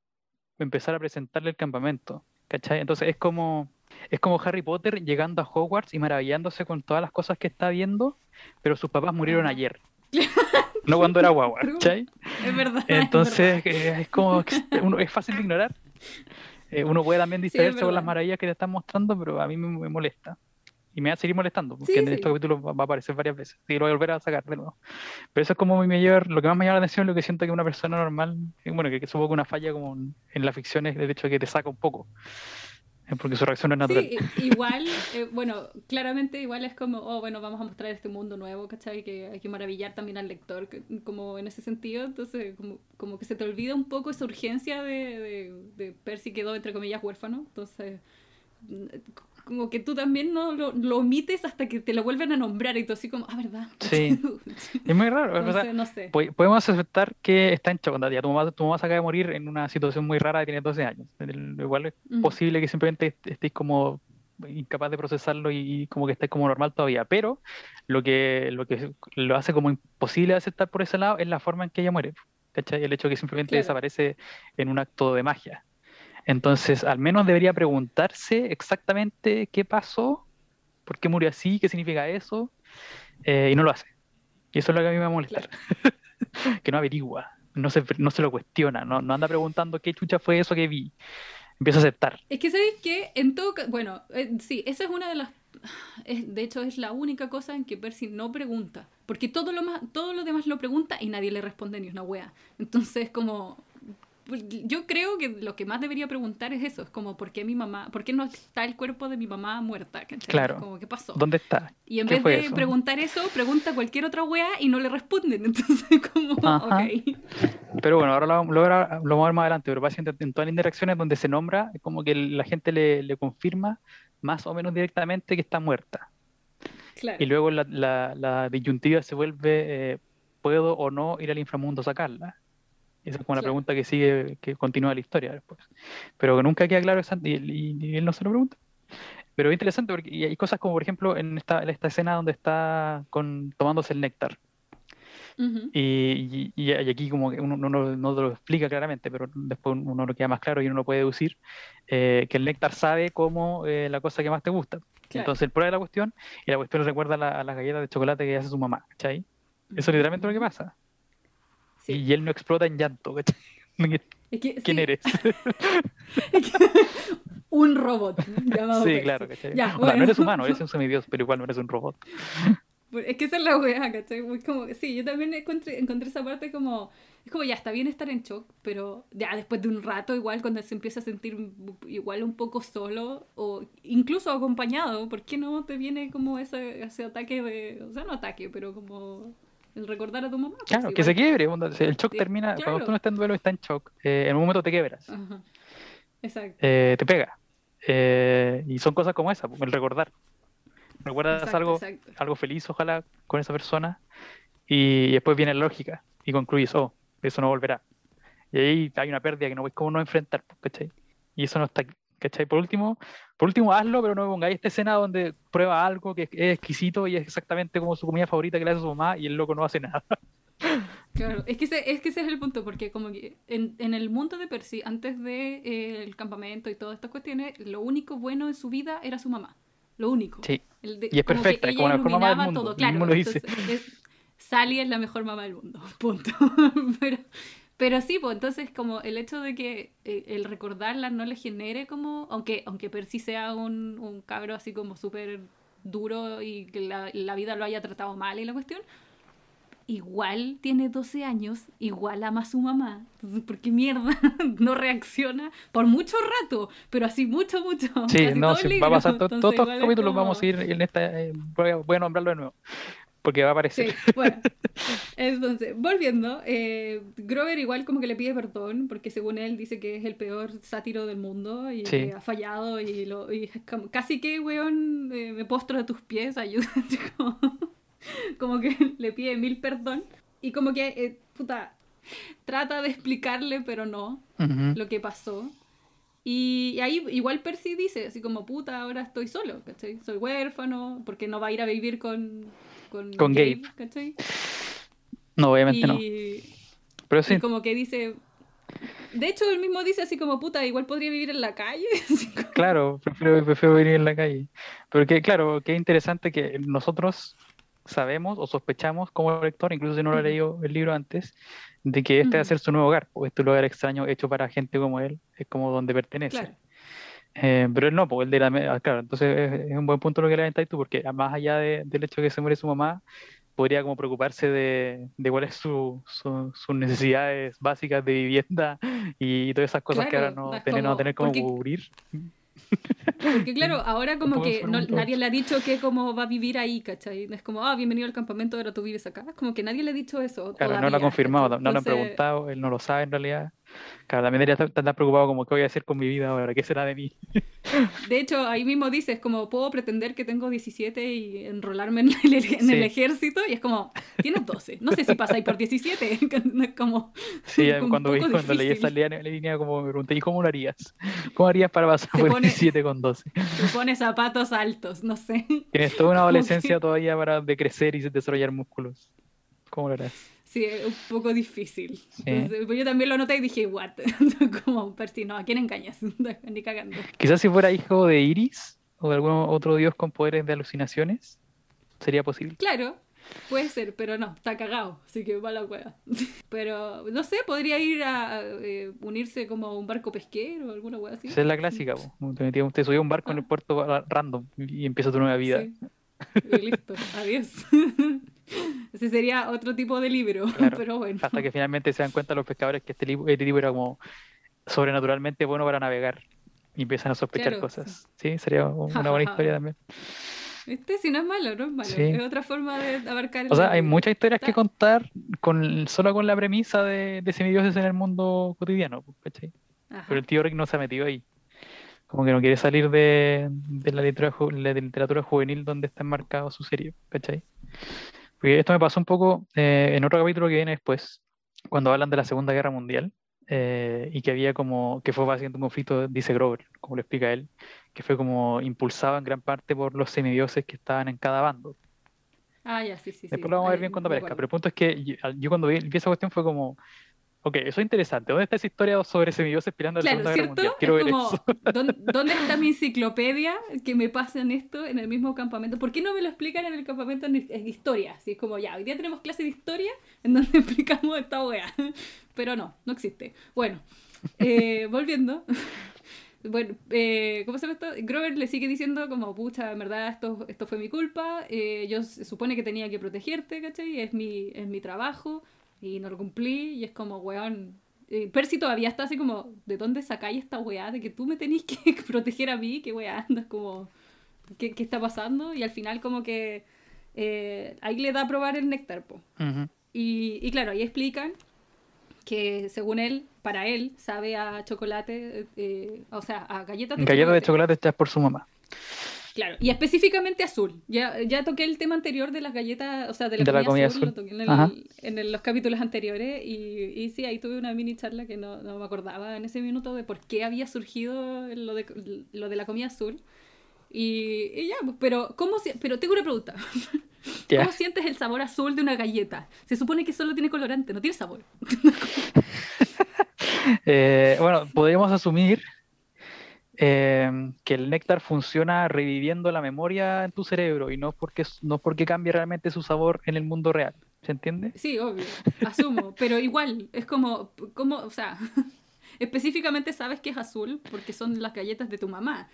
empezar a presentarle el campamento, ¿cachai? Entonces es como, es como Harry Potter llegando a Hogwarts y maravillándose con todas las cosas que está viendo, pero sus papás murieron ayer. No cuando era guagua. ¿cachai? Es verdad. es Entonces verdad. eh, es como, uno, es fácil de ignorar. Eh, uno puede también Sí, distraerse con las maravillas que te están mostrando, pero a mí me, me molesta. Y me va a seguir molestando, porque Sí, en sí. estos capítulos va, va a aparecer varias veces. Y lo voy a volver a sacar de nuevo. Pero eso es como mi mayor, lo que más me llama la atención, lo que siento que una persona normal, bueno, que, que supongo que una falla como en, la ficción es el hecho de que te saca un poco. eh, Porque su reacción es natural. Sí, igual, eh, bueno, claramente igual es como, oh, bueno, vamos a mostrar este mundo nuevo, ¿cachai? Que hay que maravillar también al lector, que- como en ese sentido, entonces como, como que se te olvida un poco esa urgencia de, de, de Percy quedó, entre comillas, huérfano, entonces como que tú también no lo, lo omites hasta que te lo vuelven a nombrar y tú así como, ah, ¿verdad? Sí. Es muy raro. o sea, entonces, no sé. po- podemos aceptar que está en shock. Ya tu mamá, tu mamá se acaba de morir en una situación muy rara y tiene 12 años. Igual es posible que simplemente est- estéis como incapaz de procesarlo y, y como que estáis como normal todavía. Pero lo que, lo que lo hace como imposible de aceptar por ese lado es la forma en que ella muere. ¿Cachai? El hecho de que simplemente Claro. desaparece en un acto de magia. Entonces, al menos debería preguntarse exactamente qué pasó, por qué murió así, qué significa eso, eh, y no lo hace. Y eso es lo que a mí me va a molestar. que no averigua, no se, no se lo cuestiona, no, no anda preguntando qué chucha fue eso que vi. Empieza a aceptar. Es que, ¿sabéis qué? En todo Bueno, eh, sí, esa es una de las... de hecho es la única cosa en que Percy no pregunta. Porque todo lo, más, todo lo demás lo pregunta y nadie le responde ni una wea. Entonces como yo creo que lo que más debería preguntar es eso, es como ¿por qué mi mamá, por qué no está el cuerpo de mi mamá muerta? ¿cachai? Claro. Como ¿qué pasó? ¿Dónde está? Y en ¿Qué vez de eso? preguntar eso, pregunta cualquier otra wea y no le responden. Entonces como, Ajá. ok. Pero bueno, ahora lo, lo, ahora lo vamos a ver más adelante, pero básicamente en todas las interacciones donde se nombra, es como que la gente le, le confirma más o menos directamente que está muerta. Claro. Y luego la, la, la disyuntiva se vuelve, eh, ¿puedo o no ir al inframundo a sacarla? Esa es como la pregunta que sigue, que continúa la historia después. Pero nunca queda claro y, y- y él no se lo pregunta. Pero es interesante porque y hay cosas como, por ejemplo, en esta, en esta escena donde está con, tomándose el néctar. Y, y- y aquí como que uno, uno no lo explica claramente, pero después uno lo queda más claro y uno lo puede deducir, eh, que el néctar sabe cómo eh, la cosa que más te gusta. Claro. Entonces él prueba la cuestión y la cuestión le recuerda la- a las galletas de chocolate que hace su mamá, ¿cachai? Eso es literalmente lo que pasa. Sí. Y él no explota en llanto, ¿cachai? Es que- ¿Quién sí, eres? un robot llamado Sí, Percy. claro, ¿cachai? Ya, O sea, no eres humano, eres un semidios, pero igual no eres un robot. Es que esa es la weá, ¿cachai? Como, sí, yo también encontré, encontré esa parte como, es como ya está bien estar en shock, pero ya después de un rato igual cuando se empieza a sentir igual un poco solo o incluso acompañado, ¿por qué no te viene como ese, ese ataque de, o sea, no ataque, pero como el recordar a tu mamá? Pues Claro, que se quiebre. onda, El shock Sí, termina, claro. cuando tú no estás en duelo, estás en shock. eh, en un momento te quebras. Ajá. Exacto. eh, te pega. Eh, y son cosas como esa, el recordar. Recuerdas exacto, algo, exacto. algo feliz, ojalá, con esa persona, y después viene la lógica y concluyes, oh, eso no volverá. Y ahí hay una pérdida que no ves cómo no enfrentar, pues, ¿cachai? Y eso no está aquí, ¿cachai? Por último, por último hazlo, pero no me pongáis esta escena donde prueba algo que es, es exquisito y es exactamente como su comida favorita que le hace su mamá y el loco no hace nada. Claro, es que, ese, es que ese es el punto, porque como que en, en el mundo de Percy, antes del de, eh, el campamento y todas estas cuestiones, lo único bueno en su vida era su mamá. Lo único. Sí. El de- Y es como perfecta, como la mejor mamá del mundo, todo, claro. lo dice. entonces, es- Sally es la mejor mamá del mundo, punto. pero, pero sí, pues entonces como el hecho de que eh, el recordarla no le genere como, aunque, aunque Percy sea un, un cabro así como súper duro y que la, la vida lo haya tratado mal y la cuestión, igual tiene 12 años, igual ama a su mamá. Entonces, ¿por qué mierda no reacciona por mucho rato? Pero así mucho, mucho. Sí, no, sí, va a pasar todos estos capítulos como- vamos a ir en esta eh, voy, a, voy a nombrarlo de nuevo porque va a aparecer Sí, bueno. Entonces, volviendo, eh, Grover igual como que le pide perdón porque según él dice que es el peor sátiro del mundo y Sí. que ha fallado y, lo, y como- casi que, weón, eh, me postro a tus pies, ayúdate. Como, como que le pide mil perdón y como que, eh, puta, trata de explicarle, pero no, Ujú. lo que pasó. Y, y ahí igual Percy dice, así como, puta, ahora estoy solo, ¿cachai? Soy huérfano, porque no va a ir a vivir con, con, Con Gabe. ¿cachai? no obviamente no y, pero y sí como que dice... De hecho, él mismo dice así como, puta, igual podría vivir en la calle. claro prefiero, prefiero venir en la calle pero que claro que interesante que nosotros sabemos o sospechamos como lector incluso si no lo he leído el libro antes de que este va a ser su nuevo hogar porque este lugar extraño hecho para gente como él es como donde pertenece claro. Eh, pero él no, porque él de la, ah, claro, entonces es, es un buen punto lo que le aventáis tú, porque más allá de- del hecho de que se muere su mamá, podría como preocuparse de, de cuáles su, su- sus necesidades básicas de vivienda y todas esas cosas que ahora no, tener, no va a como- tener como porque- cubrir. Porque claro, ahora como que no- nadie le ha dicho que cómo va a vivir ahí, ¿cachai? No es como, ah, bienvenido al campamento, ahora tú vives acá. Es como que nadie le ha dicho eso. Claro, no lo ha confirmado, ¿cachai? no lo han preguntado, él no lo sabe en realidad. Claro, también debería estar, estar preocupado como qué voy a hacer con mi vida ahora, qué será de mí. De hecho, ahí mismo dices, como puedo pretender que tengo 17 y enrolarme en el, en el Sí. ejército, y es como, tienes 12. No sé si pasáis por 17. Es como, Sí, cuando, vi- cuando leí esa línea, línea como me pregunté, ¿y cómo lo harías? ¿Cómo harías para pasar Se por pone- 17 con 12? Se pone zapatos altos, no sé. Tienes toda una que- adolescencia todavía para de crecer y desarrollar músculos. ¿Cómo lo harás? Sí, es un poco difícil. Sí. Entonces, pues yo también lo noté y dije, what? como, Percy, no, ¿a quién engañas? Ni cagando. Quizás si fuera hijo de Iris o de algún otro dios con poderes de alucinaciones, sería posible. Claro, Puede ser, pero no, está cagado, así que va la hueá. Pero no sé, podría ir a, eh, unirse como a un barco pesquero o alguna hueá así. Esa es la clásica. Te, te subía a un barco en el puerto ra- random y empieza tu nueva vida. Sí. Y listo, adiós. Ese sería otro tipo de libro, Claro. pero bueno. Hasta que finalmente se dan cuenta los pescadores que este, libro- este tipo era como sobrenaturalmente bueno para navegar y empiezan a sospechar Claro, cosas. Sí, sería una buena historia también. Este sí no es malo, no es malo. Sí. Es otra forma de abarcar el O sea, hay libro. muchas historias que contar con solo con la premisa de, de semidioses en el mundo cotidiano, pues, ¿cachai? Pero el tío Rick no se ha metido ahí. Como que no quiere salir de, de la, literatura, la literatura juvenil donde está enmarcado su serie, ¿cachai? Porque esto me pasó un poco eh, en otro capítulo que viene después, cuando hablan de la Segunda Guerra Mundial, eh, y que había como, que fue básicamente un conflicto, dice Grover, como lo explica él, que fue como impulsado en gran parte por los semidioses que estaban en cada bando. Ah, ya, sí, sí. sí. Después lo vamos a ver bien cuando aparezca, pero el punto es que yo, cuando vi, vi esa cuestión fue como, ok, eso es interesante, ¿dónde está esa historia sobre semidioses peleando en la Claro, Segunda Guerra ¿cierto? Mundial? Quiero es ver como, eso. ¿dónde, está mi enciclopedia que me pasan esto en el mismo campamento? ¿Por qué no me lo explican en el campamento en, en historia? Así es como, ya, hoy día tenemos clase de historia en donde explicamos esta wea. Pero no, no existe. Bueno, eh, volviendo. Bueno, eh, ¿cómo se llama esto? Grover le sigue diciendo como, pucha, en verdad esto, esto fue mi culpa, eh, yo se supone que tenía que protegerte, ¿cachai? Es mi, es mi trabajo y no lo cumplí y es como, weón, eh, Percy todavía está así como, ¿de dónde sacáis esta weá? De que tú me tenés que proteger a mí, ¿qué weá andas como, ¿qué, qué está pasando? Y al final como que eh, ahí le da a probar el néctar, po. Ujú. Y, y claro, ahí explican que según él, para él, sabe a chocolate, eh, o sea, a galletas de Galletas de chocolate. chocolate hechas por su mamá. Claro, y específicamente azul. Ya, ya toqué el tema anterior de las galletas, o sea, de la, De la comida, comida azul, azul. lo toqué en, el- en el- los capítulos anteriores y, y sí, ahí tuve una mini charla que no, no me acordaba en ese minuto de por qué había surgido lo de, lo de la comida azul. Y, y ya, pues, pero, ¿cómo, si- pero tengo una pregunta. Ya. ¿Cómo sientes el sabor azul de una galleta? Se supone que solo tiene colorante, no tiene sabor. Eh, bueno, podríamos asumir eh, que el néctar funciona reviviendo la memoria en tu cerebro y no porque, no porque cambie realmente su sabor en el mundo real. ¿Se entiende? Sí, obvio, asumo, pero igual, es como, como, o sea, específicamente sabes que es azul porque son las galletas de tu mamá,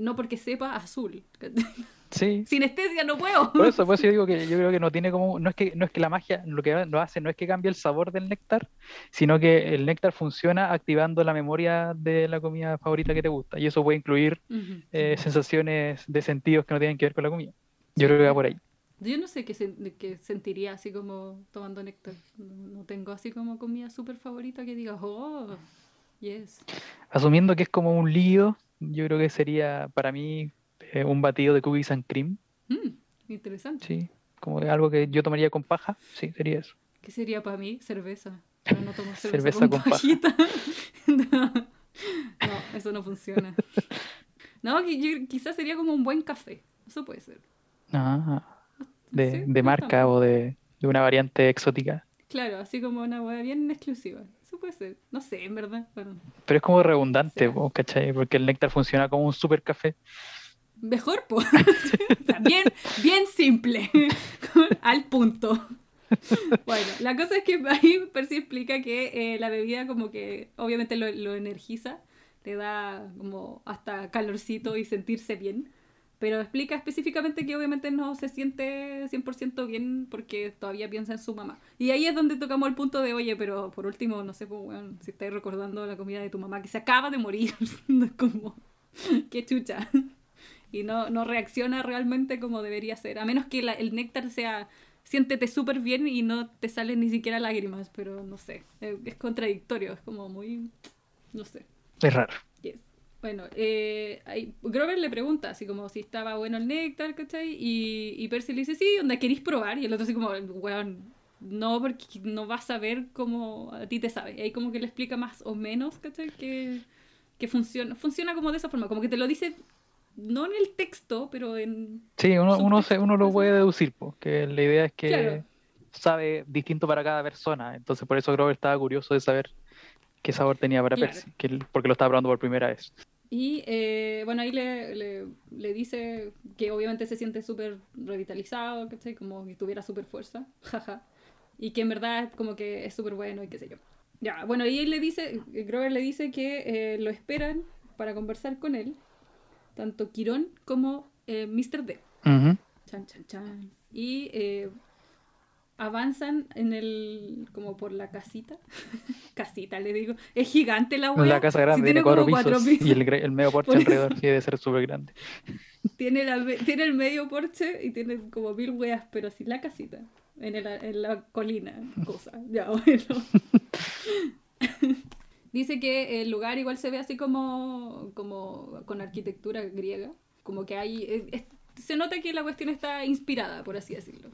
no porque sepa azul. Sí. Sinestesia, no puedo. Por eso, por eso yo digo que yo creo que no tiene como, no es que, no es que la magia lo que lo hace no es que cambie el sabor del néctar, sino que el néctar funciona activando la memoria de la comida favorita que te gusta. Y eso puede incluir Ujú. eh, sensaciones de sentidos que no tienen que ver con la comida. Yo creo que va por ahí. Yo no sé qué, sen- qué sentiría así como tomando néctar. No, tengo así como comida súper favorita que diga, oh, yes. Asumiendo que es como un líquido, yo creo que sería para mí eh, un batido de cookies and cream, Mm, interesante. sí, como algo que yo tomaría con paja, sí, sería eso. ¿Qué sería para mí? Cerveza. Pero no tomo cerveza, Cerveza con, con paja. pajita. no, no, eso no funciona. No, quizás sería como un buen café. Eso puede ser. Ah, de, sé, de marca o de, de una variante exótica. Claro, así como una hueá bien exclusiva. Eso puede ser. No sé, en verdad. Bueno, Pero es como redundante, Sí. po, ¿cachai? Porque el néctar funciona como un super café. mejor, pues. bien, bien simple. Al punto. Bueno, la cosa es que ahí Percy explica que eh, la bebida como que obviamente lo, lo energiza, le da como hasta calorcito y sentirse bien, pero explica específicamente que obviamente no se siente 100% bien porque todavía piensa en su mamá. Y ahí es donde tocamos el punto de, oye, pero por último, no sé, pues, weón, si estáis recordando la comida de tu mamá que se acaba de morir, es como, qué chucha. Y no, no reacciona realmente como debería ser, a menos que la- el néctar sea siéntete súper bien y no te salen ni siquiera lágrimas, pero no sé, eh, es contradictorio, es como muy, no sé. Es raro. Bueno, eh, ahí- Grover le pregunta así como si estaba bueno el néctar, ¿cachai? Y, y Percy le dice, sí, onda, ¿queréis probar? Y el otro así como, weón, no, porque no vas a ver cómo a ti te sabe. Y ahí como que le explica más o menos, ¿cachai? Que, que funciona, funciona como de esa forma, como que te lo dice, no en el texto, pero en... Sí, uno, uno, se, uno lo puede deducir, po, que la idea es que Claro. sabe distinto para cada persona. Entonces, por eso Grover estaba curioso de saber qué sabor tenía para Claro. Percy, que porque lo estaba probando por primera vez. Y eh, bueno, ahí le, le, le, dice que obviamente se siente súper revitalizado, ¿cachai? Como que tuviera súper fuerza, jaja. Y que en verdad como que es súper bueno y qué sé yo. Ya, bueno, y él le dice, Grover le dice que eh, lo esperan para conversar con él, tanto Quirón como eh, Mr. D. Chan, chan, chan. Y eh, avanzan en el. como por la casita. casita, le digo. Es gigante la wea. La casa grande, tiene, cuatro, pisos, Y el, el medio porche alrededor sí debe ser súper grande. Tiene, la, tiene el medio porche y tiene como mil weas, pero sin la casita. En, el, en la colina, cosa. Ya, bueno. Dice que el lugar igual se ve así como, como con arquitectura griega. Como que hay. se nota que la cuestión está inspirada, por así decirlo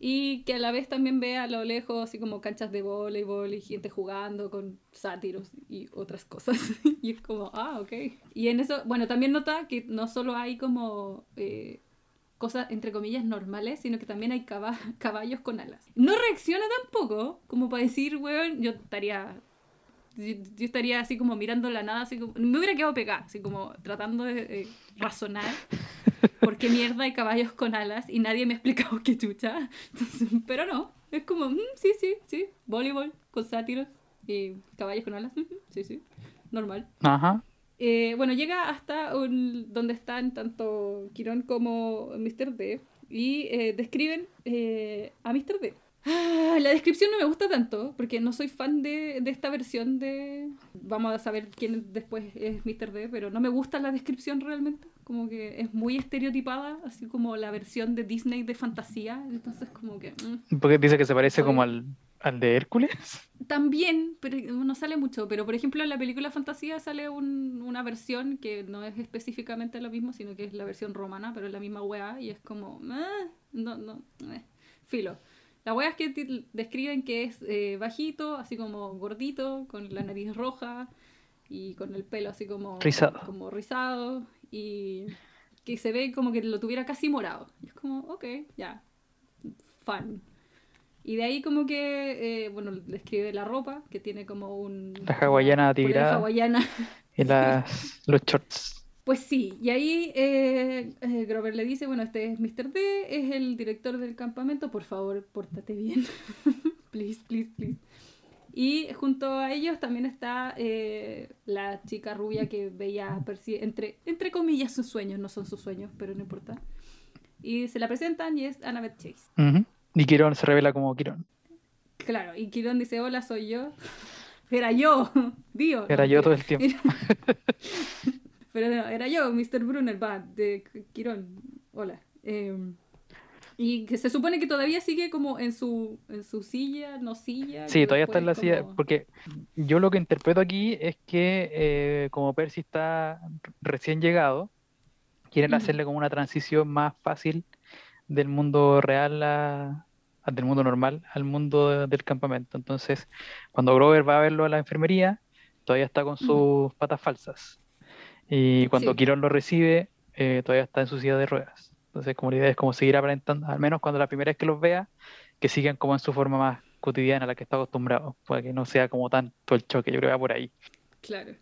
y que a la vez también ve a lo lejos así como canchas de voleibol y gente jugando con sátiros y otras cosas. y es como, ah, ok. Y en eso, bueno, también nota que no solo hay como eh, cosas entre comillas normales, sino que también hay caballos con alas. No reacciona tampoco, como para decir, weón, yo estaría... Yo, estaría así como mirando la nada, así como... Me hubiera quedado pegada, así como tratando de razonar ¿por qué mierda hay caballos con alas? Y nadie me ha explicado qué chucha. pero no, es como, mm, sí, sí, sí, voleibol con sátiros y caballos con alas, sí, sí, normal. Ajá. Eh, bueno, llega hasta donde están tanto Quirón como Mr. D y eh, describen eh, a Mr. D. Ah, la descripción no me gusta tanto, porque no soy fan de, de, esta versión de... Vamos a saber quién después es Mr. D, pero no me gusta la descripción realmente como que es muy estereotipada, así como la versión de Disney de fantasía, entonces como que... Mm. Porque dice que se parece como al, al, de Hércules. También, pero no sale mucho, pero por ejemplo en la película Fantasía sale un, una versión que no es específicamente lo mismo, sino que es la versión romana, pero es la misma weá y es como... Ah, no, no, eh, filo. La wea es que describen que es eh, bajito, así como gordito, con la nariz roja y con el pelo así como rizado. Como rizado y que se ve como que lo tuviera casi morado. Y es como, ok, ya, fan. Y de ahí como que, eh, bueno, describe la ropa, que tiene como un... La hawaiana tirada. hawaiana. Y las, los shorts. Pues sí, y ahí eh, eh, Grover le dice, bueno, este es Mr. D, es el director del campamento, por favor, pórtate bien. please, please, please. Y junto a ellos también está eh, la chica rubia que veía entre, entre comillas sus sueños, no son sus sueños, pero no importa. Y se la presentan y es Annabeth Chase. Y Kiron se revela como Kiron. Claro, y Kiron dice, hola, soy yo. Era yo, Dios. Era yo todo el tiempo. pero no, era yo, Mr. Brunner, va, de Kiron. Hola. Eh, y que se supone que todavía sigue como en su, en su silla, no silla. Sí, todavía está en la silla, porque yo lo que interpreto aquí es que eh, como Percy está recién llegado, quieren hacerle como una transición más fácil del mundo real a, del mundo normal al mundo del campamento. Entonces, cuando Grover va a verlo a la enfermería, todavía está con sus patas falsas. Y cuando sí. lo recibe, eh, todavía está en su silla de ruedas. Entonces, como la idea es como seguir aparentando, al menos cuando la primera vez que los vea, que sigan como en su forma más cotidiana, a la que está acostumbrado, para que no sea como tanto el choque, yo creo que va por ahí. Claro.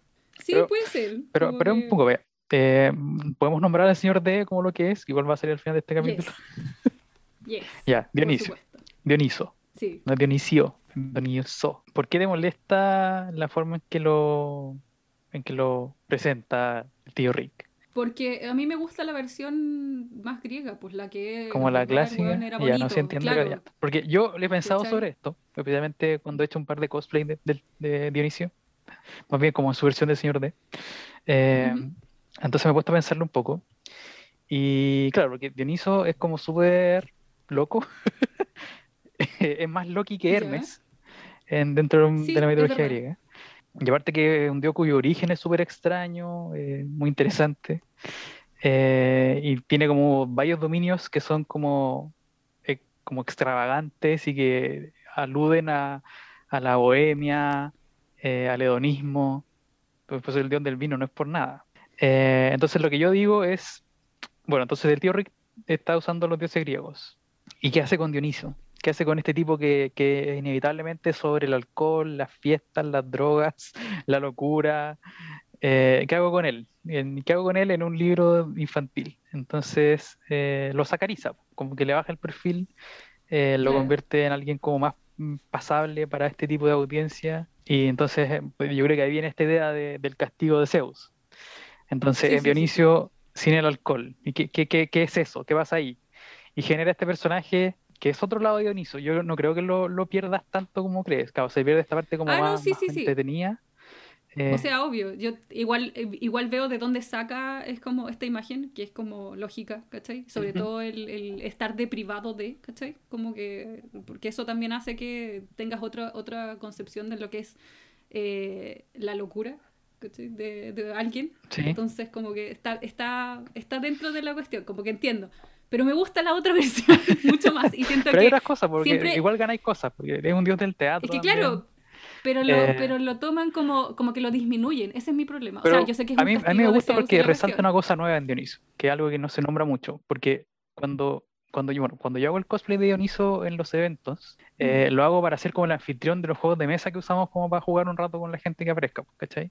Sí, puede ser. Pero, pero un poco, vea. Eh, podemos nombrar al señor D como lo que es, igual va a ser al final de este capítulo. Yes. ya, Dionisio. Dioniso. Sí. No Dionisio, Dioniso. ¿Por qué le molesta la forma en que lo en que lo presenta el tío Rick? Porque a mí me gusta la versión más griega, pues la que... Como la clásica, ya no se entiende. Porque yo le he pensado sobre esto, especialmente cuando he hecho un par de cosplay de, Dionisio, más bien como en su versión de Señor D. Eh, entonces me he puesto a pensarlo un poco. Y claro, porque Dioniso es como súper loco. es más Loki que Hermes en, dentro de la mitología griega. Y aparte que es un dios cuyo origen es súper extraño, eh, muy interesante. Eh, y tiene como varios dominios que son como, eh, como extravagantes y que aluden a, la bohemia, al hedonismo. Pues, pues, el dios del vino no es por nada. entonces lo que yo digo es, bueno, entonces el tío Rick está usando los dioses griegos. ¿Y qué hace con Dioniso? ¿Qué hace con este tipo que, que inevitablemente sobre el alcohol, las fiestas, las drogas, la locura, Eh, ¿Qué hago con él? ¿Qué hago con él en un libro infantil? Entonces eh, lo sacariza, como que le baja el perfil, eh, lo convierte en alguien como más mm, pasable para este tipo de audiencia. Y entonces pues, yo creo que ahí viene esta idea del castigo de Zeus. Entonces, en Dionisio sin el alcohol. ¿Y qué, qué, qué, es eso? ¿Qué pasa ahí? Y genera este personaje que es otro lado de Dioniso. Yo no creo que lo, lo pierdas tanto como crees. Claro, se pierde esta parte como ah, más, entretenida. Eh, o sea, obvio, yo igual, igual veo de dónde saca, es como esta imagen, que es como lógica, ¿cachai? Sobre todo el, el, estar deprivado de, ¿cachai? Como que, porque eso también hace que tengas otra, otra concepción de lo que es eh, la locura, ¿cachai? De, de alguien. Entonces, como que está, está, está dentro de la cuestión, como que entiendo pero me gusta la otra versión mucho más. Y siento pero hay otras cosas, porque igual ganáis cosas, porque eres un dios del teatro. Es que claro, pero lo, eh, pero lo toman como, como que lo disminuyen. Ese es mi problema. o sea, yo sé que es a, mí, a mí me gusta porque resalta una cosa nueva en Dioniso, que es algo que no se nombra mucho. Porque cuando, cuando, yo, bueno, cuando yo hago el cosplay de Dioniso en los eventos, eh, lo hago para ser como el anfitrión de los juegos de mesa que usamos como para jugar un rato con la gente que aparezca, ¿cachai?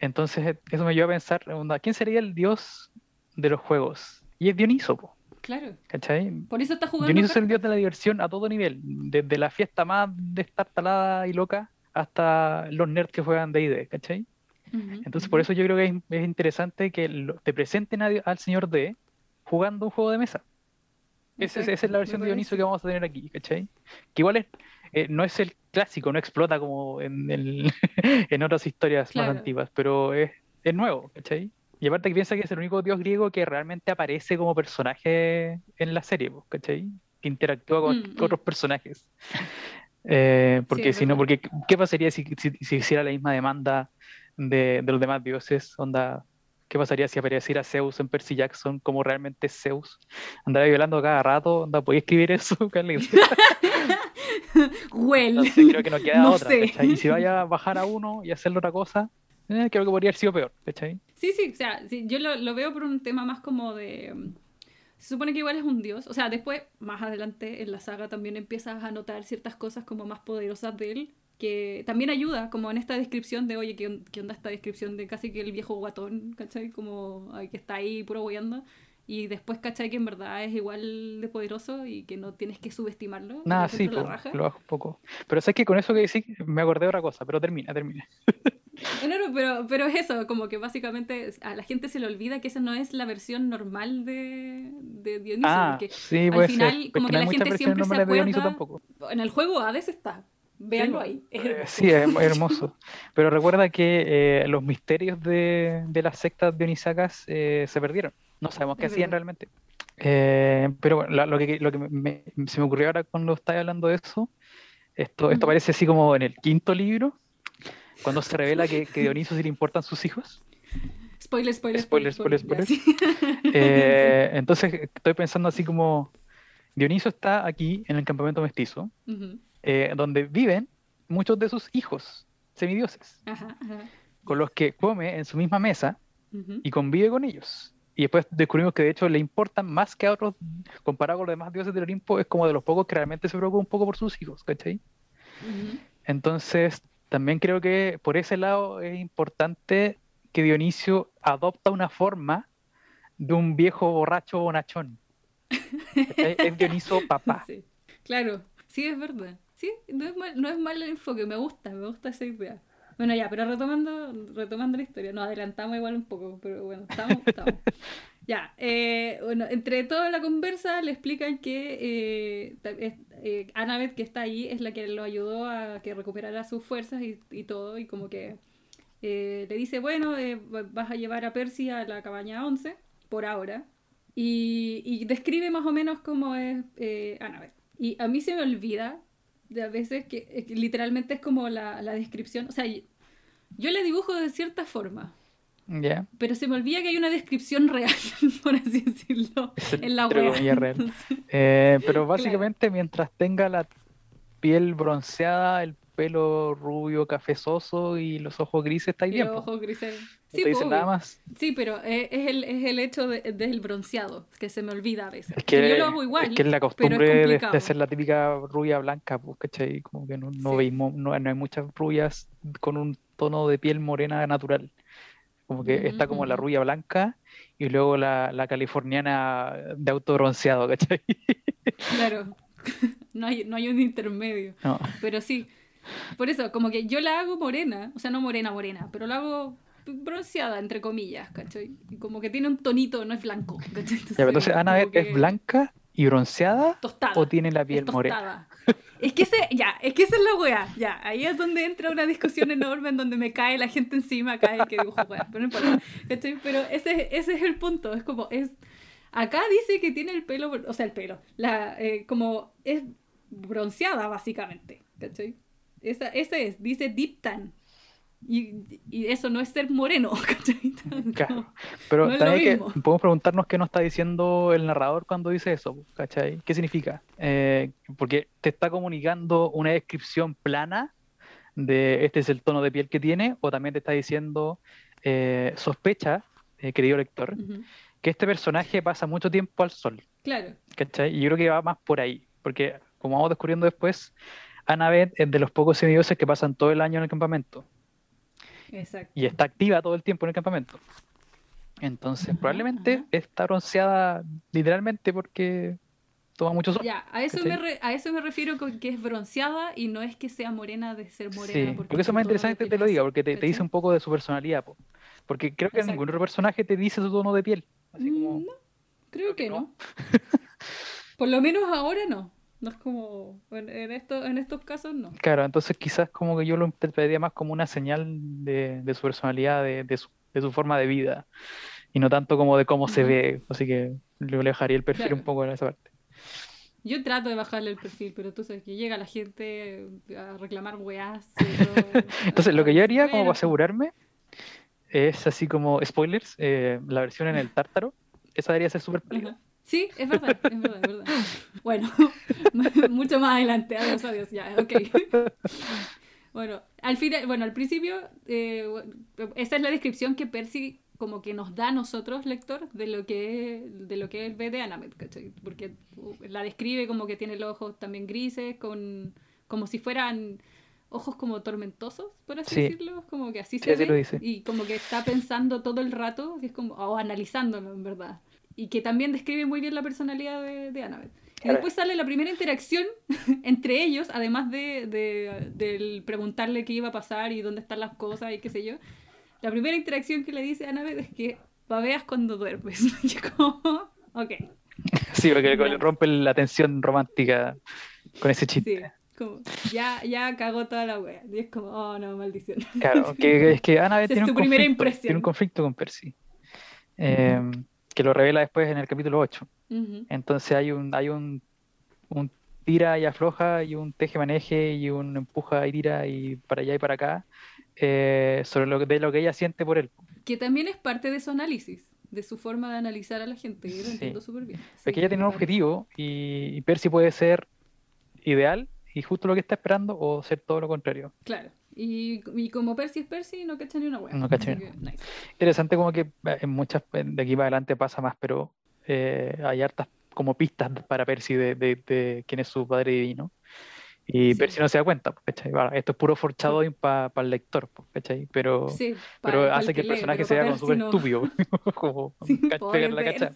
Entonces, eso me lleva a pensar, ¿quién sería el dios de los juegos? Y es Dioniso, po. Claro. ¿Cachai? Por eso está jugando. Dioniso es el dios de la diversión a todo nivel. Desde la fiesta más destartalada y loca hasta los nerds que juegan D&D, ¿cachai? Entonces, por eso yo creo que es, interesante que te presenten al señor D jugando un juego de mesa. esa es la versión de Dioniso que vamos a tener aquí, ¿cachai? Que igual es, eh, no es el clásico, no explota como en, el en otras historias más antiguas, pero es, es nuevo, ¿cachai? Y aparte que piensa que es el único dios griego que realmente aparece como personaje en la serie, ¿cachai? Que interactúa con mm, mm. otros personajes. Eh, porque si no, porque ¿qué pasaría si, si, hiciera la misma demanda de, los demás dioses? Onda, ¿qué pasaría si apareciera Zeus en Percy Jackson como realmente Zeus? Andaría violando cada rato, onda, ¿podía escribir eso, well, creo que no queda otra. Y si vaya a bajar a uno y hacerle otra cosa, eh, creo que podría haber sido peor, ¿cachai? Sí, sí, o sea, yo lo, veo por un tema más como de... Se supone que igual es un dios, o sea, después, más adelante en la saga también empiezas a notar ciertas cosas como más poderosas de él, que también ayuda, como en esta descripción de, oye, ¿qué, qué onda esta descripción de casi que el viejo guatón, ¿cachai? Como que está ahí puro boyando. Y después, ¿cachai? Que en verdad es igual de poderoso y que no tienes que subestimarlo. Nada, sí, lo bajo un poco. Pero sé que con eso que decís me acordé de otra cosa, pero termina, termina. No, pero, pero es eso, como que básicamente a la gente se le olvida que esa no es la versión normal de, de Dioniso. Ah, porque sí, al final, como que la gente siempre se acuerda. En el juego Hades está. Véanlo ahí. Eh, sí, es hermoso. Pero recuerda que eh, los misterios de, de las sectas dionisacas eh, se perdieron. No sabemos qué hacían realmente. pero bueno, lo que, lo que se me ocurrió ahora cuando estaba hablando de eso, esto, esto parece así como en el quinto libro, cuando se revela que, que Dioniso sí le importan sus hijos. Spoiler, spoiler, spoiler, spoiler. spoiler, eh, entonces estoy pensando así como Dioniso está aquí en el campamento mestizo, eh, donde viven muchos de sus hijos semidioses, con los que come en su misma mesa y convive con ellos. Y después descubrimos que de hecho le importan más que a otros, comparado con los demás dioses del Olimpo, es como de los pocos que realmente se preocupa un poco por sus hijos, ¿cachai? Entonces también creo que por ese lado es importante que Dionisio adopta una forma de un viejo borracho bonachón. es Dioniso papá. Claro, sí, es verdad. Sí, no es, mal, no es mal el enfoque, me gusta, me gusta esa idea. Bueno, ya, pero retomando, retomando la historia, nos adelantamos igual un poco, pero bueno, estamos, estamos. Ya, eh, bueno, entre toda la conversa le explican que eh, eh, Annabeth, que está ahí, es la que lo ayudó a que recuperara sus fuerzas y, todo, y como que le dice, bueno, vas a llevar a Percy a la cabaña 11, por ahora, y, describe más o menos cómo es Annabeth. Y a mí se me olvida de a veces que, literalmente es como la, la descripción, o sea, yo le dibujo de cierta forma, pero se me olvida que hay una descripción real, por así decirlo, en la web. Eh, pero básicamente mientras tenga la piel bronceada, el pelo rubio, cafezoso y los ojos grises, está ahí bien. Ojos grises. Sí, nada más. Sí, pero es, el, es el hecho del bronceado, que se me olvida a veces. Es que, yo lo hago igual. Es que es la costumbre de, ser la típica rubia blanca, pues, ¿cachai? Como que no, no, veis, no, no hay muchas rubias con un tono de piel morena natural. Como que está como la rubia blanca y luego la, la californiana de auto bronceado, ¿cachai? Claro. No hay, no hay un intermedio. No. Pero sí. Por eso, como que yo la hago morena, o sea, no morena, morena, pero la hago bronceada, entre comillas, ¿cachai? Y como que tiene un tonito, no es blanco, ¿cachai? Ya, entonces como Annabeth que es blanca y bronceada Tostada. o tiene la piel es morena. Es que ese, ya, es que esa es la wea, ya, ahí es donde entra una discusión enorme en donde me cae la gente encima, cae que dibujo wea, pero no importa. Pero ese, ese es el punto, es como, es, acá dice que tiene el pelo, o sea, el pelo, la, eh, como, es bronceada básicamente, ¿cachai? Esa, ese es, dice deep tan, y, y eso no es ser moreno, ¿cachai? Claro. Pero No también que, podemos preguntarnos qué nos está diciendo el narrador cuando dice eso, ¿cachai? ¿Qué significa? Eh, porque te está comunicando una descripción plana de este es el tono de piel que tiene, o también te está diciendo, eh, sospecha, eh, querido lector, que este personaje pasa mucho tiempo al sol, Claro, ¿cachai? Y yo creo que va más por ahí, porque como vamos descubriendo después, Annabeth es de los pocos semidioses que pasan todo el año en el campamento exacto. y está activa todo el tiempo en el campamento. Entonces, Ajá, probablemente ajá. está bronceada literalmente porque toma mucho sol. Ya, a eso, ¿cachai? me re- a eso me refiero con que es bronceada y no es que sea morena de ser morena. Sí, porque porque eso es más interesante que te lo diga, porque te, te dice un poco de su personalidad. po. Porque creo que Exacto. ningún otro personaje te dice su tono de piel. Así como, Mm, No, creo que no. no. Por lo menos ahora no. No es como. En, en, esto, en estos casos no. claro, entonces quizás como que yo lo interpretaría más como una señal de, de su personalidad, de, de su, de su forma de vida, y no tanto como de cómo se ve. Así que le dejaría el perfil Claro. un poco en esa parte. Yo trato de bajarle el perfil, pero tú sabes que llega la gente a reclamar weás. todo. Entonces, lo que yo haría como Bueno, para asegurarme es así como spoilers, eh, la versión en el tártaro, esa debería ser súper pálida. Sí, es verdad, es verdad, es verdad. Bueno, mucho más adelante, adiós, adiós, ya, ok. Bueno, al final, bueno, al principio, eh, esa es la descripción que Percy como que nos da a nosotros, lector, de lo que, de lo que él ve de Annabeth, ¿cachai? Porque uh, la describe como que tiene los ojos también grises, con, como si fueran ojos como tormentosos, por así Sí. decirlo, como que así Sí, se ve, lo dice. y como que está pensando todo el rato, que es como, o analizándolo en verdad, y que también describe muy bien la personalidad de, de Annabeth. Y después sale la primera interacción entre ellos, además de, de- del preguntarle qué iba a pasar y dónde están las cosas y qué sé yo. La primera interacción que le dice Annabeth es que babeas cuando duermes. Y como, ok, Sí, porque Ya. rompe la tensión romántica con ese sí, chiste. como, ya, ya cagó toda la wea. Y es como, oh no, maldición. Claro, que, es que Annabeth es tiene un, conflicto, tiene un conflicto con Percy, eh, que lo revela después en el capítulo 8. Ujú. Entonces hay un, hay un, un tira y afloja y un teje maneje y un empuja y tira y para allá y para acá eh, sobre lo, que- de lo que ella siente por él. Que también es parte de su análisis, de su forma de analizar a la gente. Yo lo Sí. entiendo súper bien. Es Sí, que ella tiene un objetivo y, y Percy puede ser ideal y justo lo que está esperando o ser todo lo contrario. Claro. Y, y como Percy es Percy, no cacha ni una wea. No cacha ni nice. Interesante como que eh, en muchas, de aquí para adelante pasa más, pero eh, hay hartas como pistas para Percy de, de- de quién es su padre divino. Y Sí. Percy no se da cuenta, pues, ¿cachai? Bueno, esto es puro foreshadowing para el lector, pues, ¿cachai? Pero, Sí, pa- pero pa hace que el lee, personaje pa como Percy súper estúpido. como pegar la cacha.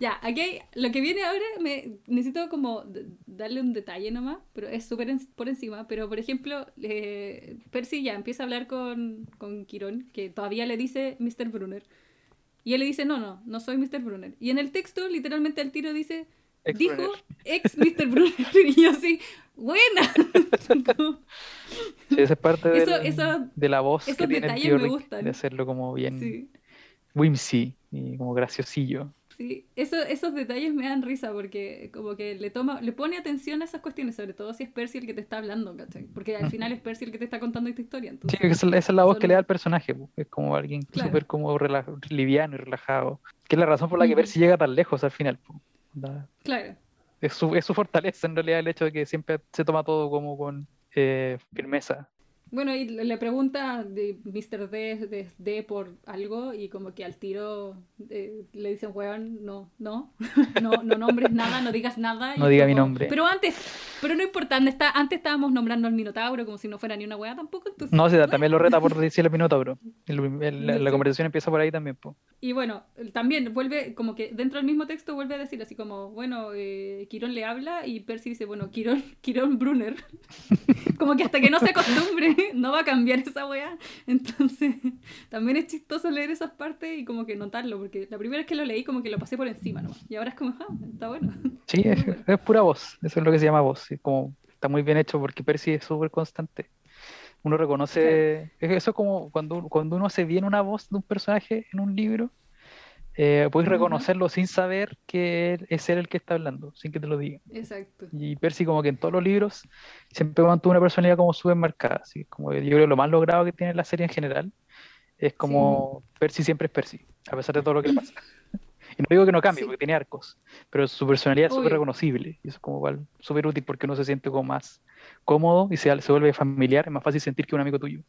Ya, aquí hay- lo que viene ahora, me necesito como darle un detalle nomás, pero es súper en- por encima. Pero, por ejemplo, eh, Percy ya empieza a hablar con, con Quirón, que todavía le dice Mr. Brunner. Y él le dice, no, no, no soy Mr. Brunner. Y en el texto, literalmente al tiro dice, Ex dijo Brunner. ex Mr. Brunner. Y yo así, buena. Como- Sí, esa es parte Eso- del- eso- de la voz esos que tiene el detalles tío me Rick, gustan. de hacerlo como bien sí. whimsy y como graciosillo. Sí, eso, esos detalles me dan risa porque como que le toma, le pone atención a esas cuestiones, sobre todo si es Percy el que te está hablando, ¿cachai? Porque al final es Percy el que te está contando esta historia. Entonces, esa, es la- esa es la voz que le da al personaje, es como alguien Claro. súper como liviano y relajado. Que es la razón por la que. Percy llega tan lejos al final. pues. La- claro, es, su, es su fortaleza en realidad el hecho de que siempre se toma todo como con eh, firmeza. Bueno, y le pregunta de Mr. D, de, D por algo y como que al tiro eh, le dicen, weón, no, no, no, no nombres nada, no digas nada. No diga mi nombre. Pero antes, pero no importa, antes, está, antes estábamos nombrando al Minotauro como si no fuera ni una weá tampoco. Entonces, no, sea, también lo reta por decir el Minotauro. la, conversación empieza por ahí también. Po. Y bueno, también vuelve, como que dentro del mismo texto vuelve a decir así como, bueno, eh, Quirón le habla y Percy dice, bueno, Quirón, Quirón Brunner. como que hasta que no se acostumbre no va a cambiar esa weá. Entonces, también es chistoso leer esas partes y como que notarlo, porque la primera vez que lo leí como que lo pasé por encima nomás. Y ahora es como, ah, está bueno. Sí, es, pura voz, eso es lo que se llama voz. como, está muy bien hecho porque Percy es súper constante. Uno reconoce, eso es como cuando, cuando uno hace bien una voz de un personaje en un libro, eh, puedes reconocerlo sin saber que es él el que está hablando, sin que te lo diga. Exacto. Y Percy como que en todos los libros siempre mantuvo una personalidad como súper marcada, así como yo creo que lo más logrado que tiene la serie en general es como Percy siempre es Percy, a pesar de todo lo que pasa. y no digo que no cambie, porque tiene arcos, pero su personalidad es súper reconocible, y eso es como igual súper útil porque uno se siente como más cómodo y se, se vuelve familiar, es más fácil sentir que un amigo tuyo,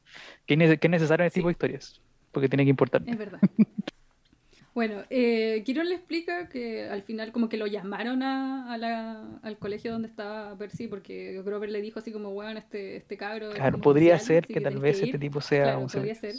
que es, necesario en este tipo de historias, porque tiene que importar. Es verdad. Bueno, eh, Quirón le explica que al final como que lo llamaron a, la, al colegio donde estaba Percy porque Grover le dijo así como, bueno, este, este cabro... Claro, podría ser que, tal vez este tipo sea... Claro, podría ser.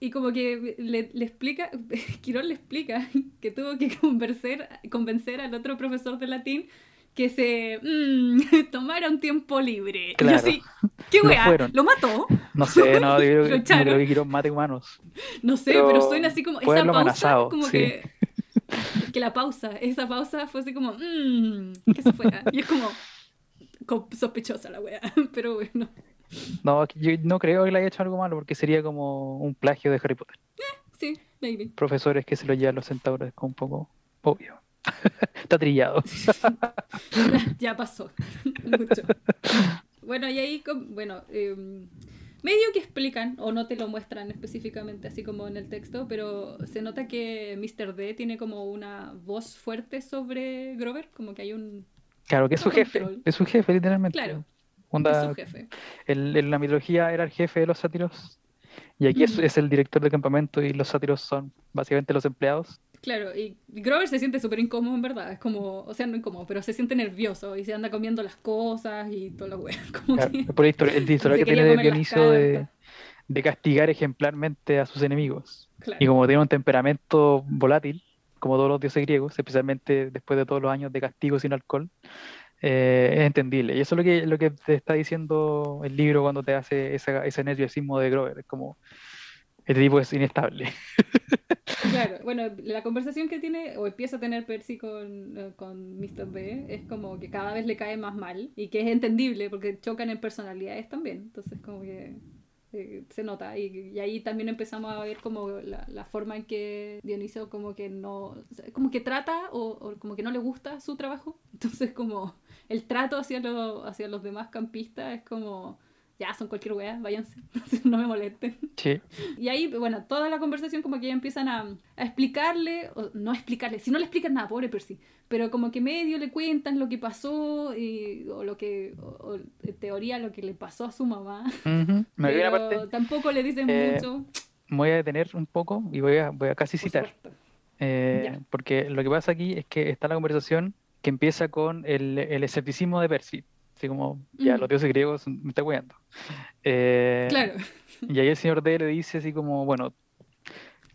Y como que le, le explica, Quirón le explica que tuvo que convencer, convencer al otro profesor de latín que se mm, tomara un tiempo libre. Y yo así, ¿qué weá? ¿Lo mató? No sé, no, yo, creo, que Quirón mate humanos. No sé, pero, suena así como esa pausa, como que, que la pausa, esa pausa fue así como, mmm, que se fuera. Y es como sospechosa la weá, pero bueno. No, yo no creo que le haya hecho algo malo porque sería como un plagio de Harry Potter. Eh, sí, maybe. Profesores que se lo llevan los centauros es como un poco obvio. Está trillado. ya pasó. Mucho. Bueno, y ahí, bueno, em, medio que explican, o no te lo muestran específicamente así como en el texto, pero se nota que Mr. D tiene como una voz fuerte sobre Grover, como que hay un... Claro, que es su jefe, es su jefe literalmente. Claro. es su jefe. en la mitología era el jefe de los sátiros y aquí es, es, el director de campamento y los sátiros son básicamente los empleados. Claro, y Grover se siente súper incómodo en verdad, es como, o sea, no incómodo, pero se siente nervioso y se anda comiendo las cosas y todo lo weas. por el historial, que tiene de Dioniso de, de, castigar ejemplarmente a sus enemigos. Y como tiene un temperamento volátil, como todos los dioses griegos, especialmente después de todos los años de castigo sin alcohol, eh, es entendible. Y eso es lo que, lo que te está diciendo el libro cuando te hace ese nerviosismo de Grover. Es como, este tipo es inestable. Claro, bueno, la conversación que tiene o empieza a tener Percy con, eh, con Mr. B es como que cada vez le cae más mal y que es entendible porque chocan en personalidades también. Entonces, como que eh, se nota y, ahí también empezamos a ver como la, forma en que Dionisio como que no como que trata o, o, como que no le gusta su trabajo entonces como el trato hacia, lo, hacia los demás campistas es como ya son cualquier weá, váyanse, no me molesten. Sí. Y ahí, bueno, toda la conversación como que ya empiezan a, a explicarle, o no explicarle, si no le explican nada, pobre Percy, pero como que medio le cuentan lo que pasó y, o lo que, o, en teoría lo que le pasó a su mamá. pero tampoco le dicen eh, mucho. Me voy a detener un poco y voy a, voy a casi citar. Eh, porque lo que pasa aquí es que está la conversación que empieza con el, el escepticismo de Percy Así como, ya, los dioses griegos me está cuidando. Eh, claro. Y ahí el señor D le dice así como, bueno,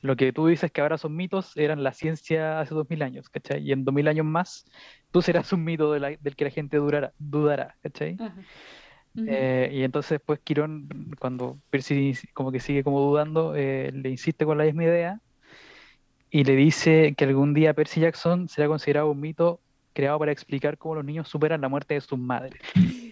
lo que tú dices que ahora son mitos eran la ciencia hace dos mil años, ¿cachai? Y en dos mil años más, tú serás un mito del que la gente durará, dudará, ¿cachai? Eh, y entonces pues Quirón, cuando Percy como que sigue como dudando, eh, le insiste con la misma idea y le dice que algún día Percy Jackson será considerado un mito creado para explicar cómo los niños superan la muerte de sus madres.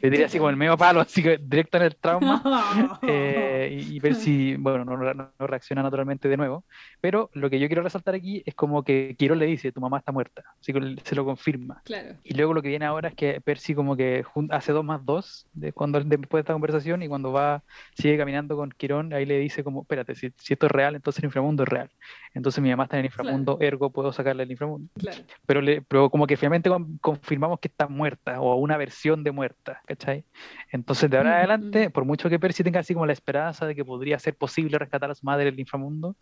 Le diría así como el medio palo, así que directo en el trauma, eh, y, ver si, bueno, no, no, reacciona naturalmente de nuevo. Pero lo que yo quiero resaltar aquí es como que Quirón le dice, tu mamá está muerta, así que se lo confirma. Claro. Y luego lo que viene ahora es que Percy como que hace dos más dos de cuando, después de esta conversación y cuando va, sigue caminando con Quirón, ahí le dice como, espérate, si, esto es real, entonces el inframundo es real. Entonces mi mamá está en el inframundo, ergo puedo sacarle el inframundo. Claro. Pero, le, pero como que finalmente confirmamos que está muerta o una versión de muerta, ¿cachai? Entonces, de ahora en Mm, adelante, mm. por mucho que Percy tenga así como la esperanza de que podría ser posible rescatar a su madre del inframundo,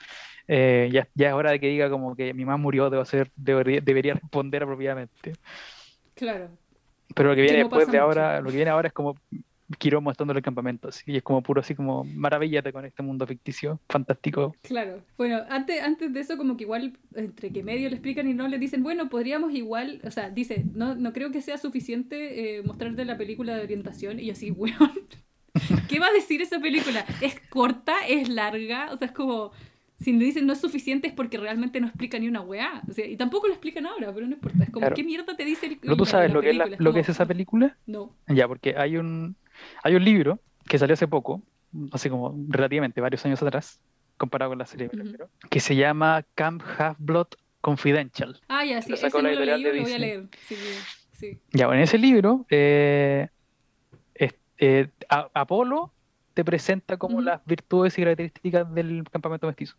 eh, ya, ya es hora de que diga como que mi mamá murió, debo ser, debería, debería responder apropiadamente. Claro. Pero lo que viene no después de mucho. ahora, lo que viene ahora es como Quirón mostrándole el campamento, así, y es como puro así como maravíllate con este mundo ficticio, fantástico. Claro. Bueno, antes, antes de eso, como que igual, entre que medio le explican y no, le dicen, bueno, podríamos igual, o sea, dice, no, no creo que sea suficiente eh, mostrarte la película de orientación. Y así, weón, ¿qué va a decir esa película? ¿Es corta? ¿Es larga? O sea, es como, si le dicen no es suficiente es porque realmente no explica ni una weá. O sea, y tampoco lo explican ahora, pero no importa. Es como, Claro. ¿qué mierda te dice el ¿Pero tú sabes lo que es, la- que esa película? No. Ya, porque hay un, hay un libro que salió hace poco, así como relativamente varios años atrás, comparado con la serie, Ujú. refiero, que se llama Camp Half-Blood Confidential. Ah, ya, sí, ese no lo leí, lo voy a leer. Sí, sí. Ya, bueno, en ese libro, eh, es- eh, A- Apolo te presenta como Ujú. las virtudes y características del campamento mestizo.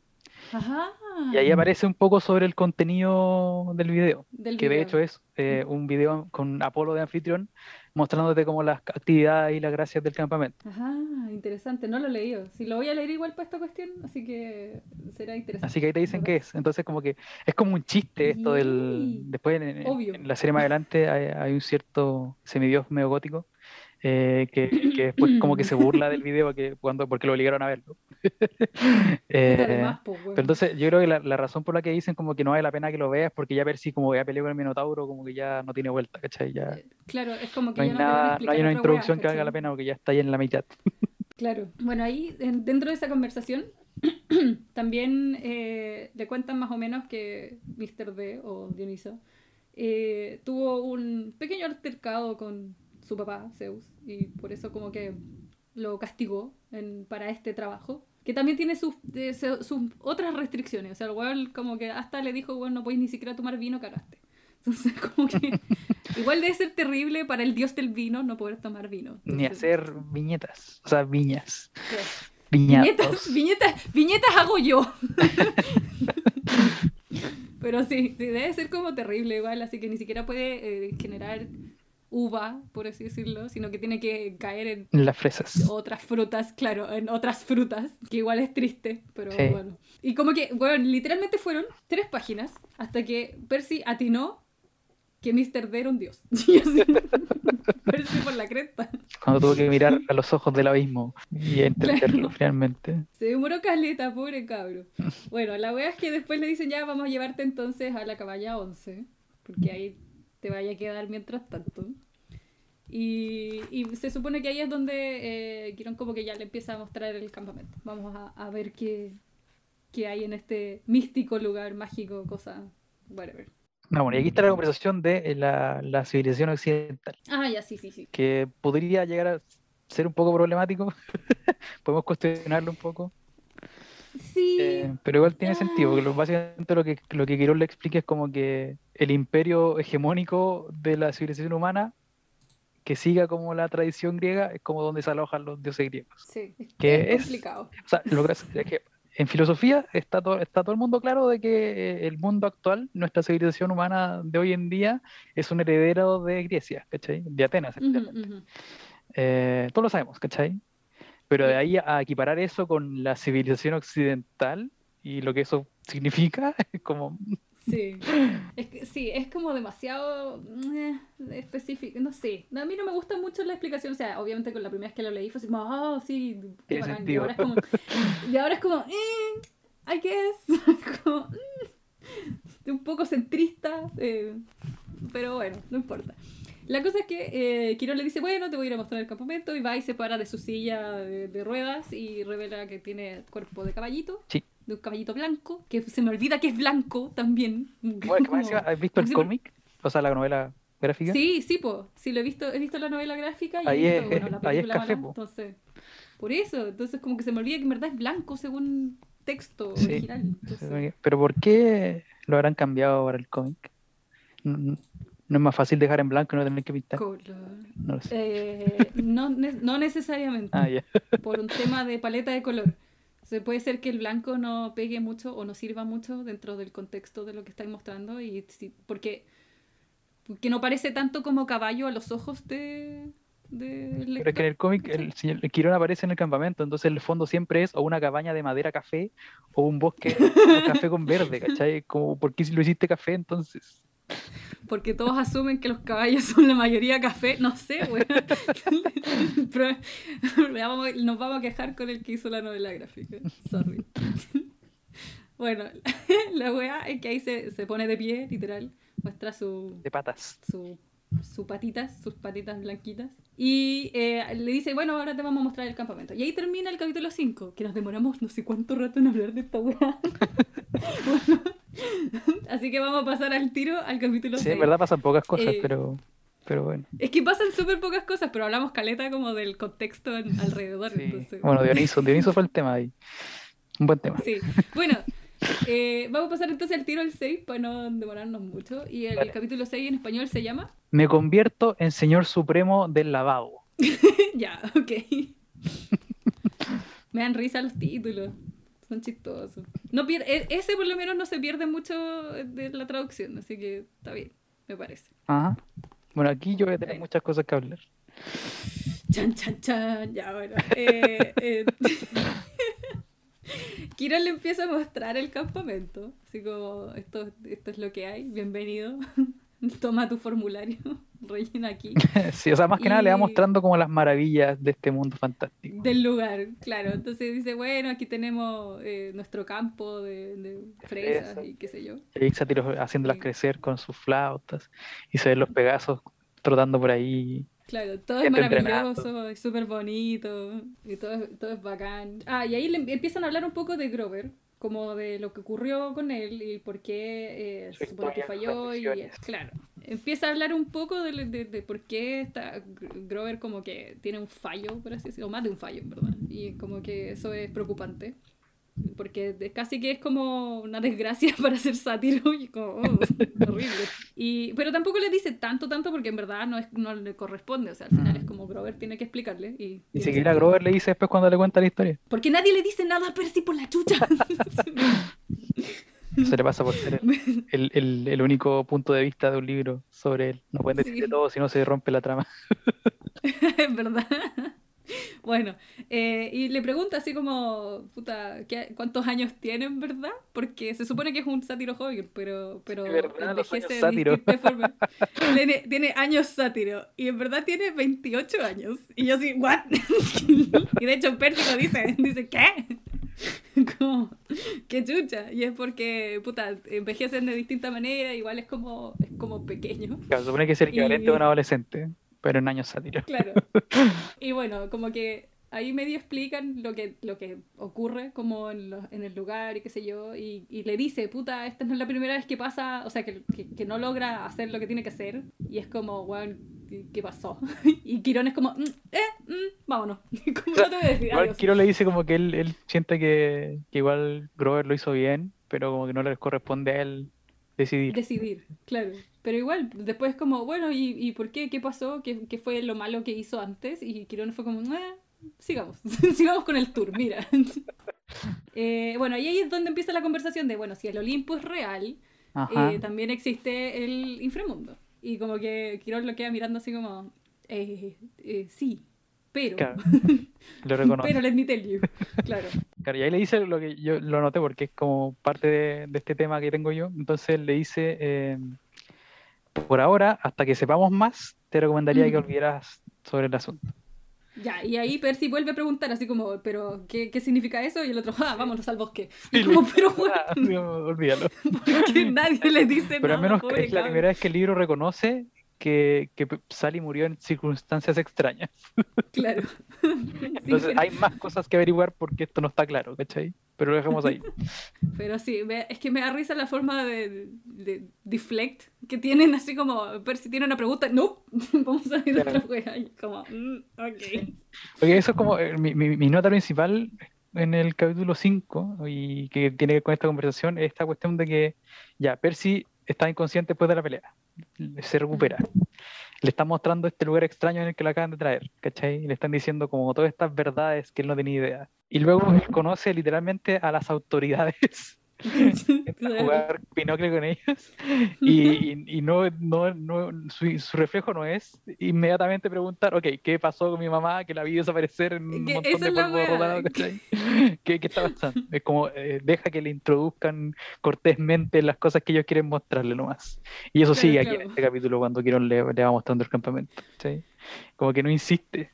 Ajá. Y ahí aparece un poco sobre el contenido del video, Del que de hecho es eh, un video con Apolo de anfitrión mostrándote como las actividades y las gracias del campamento. Ajá, interesante, no lo he leído. Si lo voy a leer igual para esta cuestión, así que será interesante. Así que ahí te dicen qué es. Entonces como que es como un chiste esto del... Después en, en- Obvio. en la serie más adelante hay, hay un cierto semidios medio gótico eh, que, que después como que se burla del video que, cuando, porque lo obligaron a verlo. Eh, además, po, weón. pero entonces yo creo que la, la razón por la que dicen como que no vale la pena que lo veas porque ya Percy como ya peleó con el Minotauro como que ya no tiene vuelta, ¿cachai? Ya Eh, Claro, es como que no hay ya no nada, no hay una introducción weá, que valga la pena porque ya está ahí en la mitad. Claro. Bueno, ahí en- dentro de esa conversación también eh, le cuentan más o menos que Mr. D o Dioniso eh, tuvo un pequeño altercado con su papá, Zeus, y por eso como que lo castigó en- para este trabajo. Que también tiene sus, eh, sus otras restricciones. O sea, el weón como que hasta le dijo, bueno, no podéis ni siquiera tomar vino, cagaste. Entonces, como que igual debe ser terrible para el dios del vino no poder tomar vino. Ni Entonces, hacer viñetas, o sea, viñas. Viñetas, viñetas, viñetas hago yo. Pero sí, sí, debe ser como terrible igual, así que ni siquiera puede eh, generar uva, por así decirlo, sino que tiene que caer en Las fresas. otras frutas, claro, en otras frutas, que igual es triste, pero Sí. bueno. Y como que, bueno, literalmente fueron tres páginas hasta que Percy atinó que Mr. D era un dios. Y así, Percy por la cresta. Cuando tuvo que mirar a los ojos del abismo y entenderlo finalmente. Se demoró caleta, pobre cabro. Bueno, la wea es que después le dicen ya vamos a llevarte entonces a la caballa 11, porque ahí te vaya a quedar mientras tanto. Y, y se supone que ahí es donde eh, Quirón como que ya le empieza a mostrar el campamento. Vamos a, a ver qué, qué hay en este místico lugar, mágico, cosa, whatever. No, bueno, y aquí está la conversación de eh, la, la civilización occidental, Ah, ya, sí, sí, sí. que podría llegar a ser un poco problemático. Podemos cuestionarlo un poco. Sí, Eh, pero igual tiene sentido, porque lo- básicamente lo que, lo que Quirón le explica es como que el imperio hegemónico de la civilización humana, que siga como la tradición griega, es como donde se alojan los dioses griegos. sí. ¿Qué es complicado. O sea, lo que es es que en filosofía está todo, está todo el mundo claro de que eh, el mundo actual, nuestra civilización humana de hoy en día, es un heredero de Grecia, ¿cachai? De Atenas, ujú. Eh, todos lo sabemos, ¿cachai? Pero de ahí a equiparar eso con la civilización occidental y lo que eso significa, es como, Sí. Es que, sí, es como demasiado eh, específico, no sé. A mí no me gusta mucho la explicación, o sea, obviamente con la primera vez que lo leí fue así como, ah, sí, qué Tiene bacán". Y ahora es como, y ahora es como, eh, I guess, como, mm, un poco centrista, eh, pero bueno, no importa. La cosa es que eh, Quirón le dice, bueno, te voy a ir a mostrar el campamento, y va y se para de su silla de, de ruedas y revela que tiene cuerpo de caballito. Sí. De un caballito blanco, que se me olvida que es blanco también. bueno, Como- ¿has visto el cómic? O sea, la novela gráfica. Sí, sí, po. Sí, lo he visto, he visto la novela gráfica y Ahí he visto, es- bueno, la ahí es película café, mala, entonces, por eso, entonces como que se me olvida que en verdad es blanco según texto Sí. original. entonces- Pero ¿por qué lo habrán cambiado para el cómic? No, es más fácil dejar en blanco y no tener que pintar. color. No lo sé. Eh, no, no necesariamente, Ah, por un tema de paleta de color. O sea, puede ser que el blanco no pegue mucho o no sirva mucho dentro del contexto de lo que estáis mostrando y porque, porque no parece tanto como caballo a los ojos de, Pero es que en el cómic el, el Quirón aparece en el campamento, entonces el fondo siempre es o una cabaña de madera café o un bosque café con verde, ¿cachai? Como, ¿por qué si lo hiciste café entonces? Porque todos asumen que los caballos son la mayoría café. No sé, weón. Nos vamos a quejar con el que hizo la novela gráfica. Sorry. Bueno, la weá es que ahí se, se pone de pie, literal. Muestra su, De patas. su, su patitas, sus patitas blanquitas. Y eh, le dice, bueno, ahora te vamos a mostrar el campamento. Y ahí termina el capítulo 5, que nos demoramos no sé cuánto rato en hablar de esta weá. bueno, así que vamos a pasar al tiro al capítulo Sí, 6. en verdad pasan pocas cosas, Eh, pero, pero bueno. Es que pasan súper pocas cosas, pero hablamos caleta como del contexto en- alrededor. Sí. entonces- Bueno, Dioniso, Dioniso fue el tema ahí. Un buen tema. Sí, bueno, eh, vamos a pasar entonces al tiro al 6 para no demorarnos mucho. Y el Dale. capítulo 6 en español se llama... Me convierto en señor supremo del lavabo. ya, ok. Me dan risa los títulos. Son chistosos. No pier- e- ese por lo menos no se pierde mucho de la traducción, así que está bien, me parece. Ajá. Bueno, aquí yo voy a tener Bueno. muchas cosas que hablar. Chan, chan, chan. Ya, bueno. Eh, eh, Kira le empieza a mostrar el campamento. Así como, esto, esto es lo que hay. Bienvenido. Toma tu formulario. Rellena aquí. Sí, o sea, más que nada le va Y- mostrando como las maravillas de este mundo fantástico. Del lugar, claro. Entonces dice, bueno, aquí tenemos eh, nuestro campo de, de fresas y qué sé yo. Y sátiros haciéndolas Sí. crecer con sus flautas. Y se ven los pegasos trotando por ahí. Claro, todo es maravilloso, es súper bonito, y todo es, todo es bacán. Ah, y ahí le em- empiezan a hablar un poco de Grover, como de lo que ocurrió con él y por qué eh, se supone que falló. Y, claro, empieza a hablar un poco de, de- de por qué está, Gr- Grover como que tiene un fallo, por así decirlo, más de un fallo, en verdad. Y como que eso es preocupante. Porque casi que es como una desgracia para ser sátiro y como oh, horrible. Y, pero tampoco le dice tanto, tanto porque en verdad no, es, no le corresponde. O sea, al final es como Grover tiene que explicarle. Y tiene siquiera. Grover le dice después cuando le cuenta la historia. Porque nadie le dice nada a Percy por la chucha. Se le pasa por ser el, el- el- único punto de vista de un libro sobre él. No pueden decir Sí. todo si no se rompe la trama. es verdad. Bueno, eh, y le pregunta así como, puta, ¿qué- ¿cuántos años tiene en verdad? Porque se supone que es un sátiro joven, pero, pero verdad, envejece de sátiro. distintas formas. Tiene, tiene años sátiro, y en verdad tiene 28 años. Y yo así, ¿what? y de hecho Percy lo dice, dice, ¿qué? como, qué chucha. Y es porque, puta, envejecen de distinta manera, igual es como, es como pequeño. Claro, se supone que es el equivalente Y- a un adolescente, pero en años sátiros. Claro. Y bueno, como que ahí medio explican lo que, lo que ocurre como en, los- en el lugar y qué sé yo. Y, y le dice, puta, esta no es la primera vez que pasa, o sea, que, que, que no logra hacer lo que tiene que hacer. Y es como, weón, ¿qué pasó? Y Quirón es como, "Mm, eh, mm, vámonos. Como no te voy a decir Igual adiós. Kiro le dice como que él, él siente que, que igual Grover lo hizo bien, pero como que no le corresponde a él decidir. Decidir, claro. Pero igual, después como, bueno, ¿y, y por qué? ¿Qué pasó? ¿Qué, qué fue lo malo que hizo antes? Y Quirón fue como, eh, sigamos, sigamos con el tour, mira. Eh, bueno, y ahí es donde empieza la conversación de, bueno, si el Olimpo es real, eh, también existe el inframundo. Y como que Quirón lo queda mirando así como, eh, sí, pero, Claro, lo reconoce. pero let me tell you. Claro, Claro, y ahí le dice lo que yo lo noté porque es como parte de, de este tema que tengo yo. Entonces le dice, eh, por ahora, hasta que sepamos más, te recomendaría que olvidaras sobre el asunto. ya, y ahí Percy vuelve a preguntar así como, pero, ¿qué, qué significa eso? Y el otro, ah, vámonos al bosque. Y como, pero, Ah, bueno, olvídalo. que nadie le dice Pero nada. al menos pobre es la primera vez que el libro reconoce que, que Sally murió en circunstancias extrañas. Claro. Sí, Entonces pero, hay más cosas que averiguar porque esto no está claro, ¿cachai? Pero lo dejamos ahí. pero sí, me- es que me da risa la forma de, de deflect que tienen, así como, Percy tiene una pregunta, no, vamos a ir a otra Claro. wea. Como, mm, ok. Porque eso es como eh, mi, mi- mi nota principal en el capítulo 5 y que tiene que ver con esta conversación, es esta cuestión de que ya Percy está inconsciente después de la pelea, se recupera. Le están mostrando este lugar extraño en el que lo acaban de traer, ¿cachai? Le están diciendo como todas estas verdades que él no tenía idea. Y luego él conoce literalmente a las autoridades jugar Pinocchio con ellos y, y, no, no, no su, su, reflejo no es inmediatamente preguntar, ok, ¿qué pasó con mi mamá que la vi desaparecer en un montón de polvo rodado? ¿Qué, ¿Qué, está pasando? Es como, eh, deja que le introduzcan cortésmente las cosas que ellos quieren mostrarle nomás. Y eso sí, aquí en este capítulo cuando quiero le, le va mostrando el campamento. ¿sí? Como que no insiste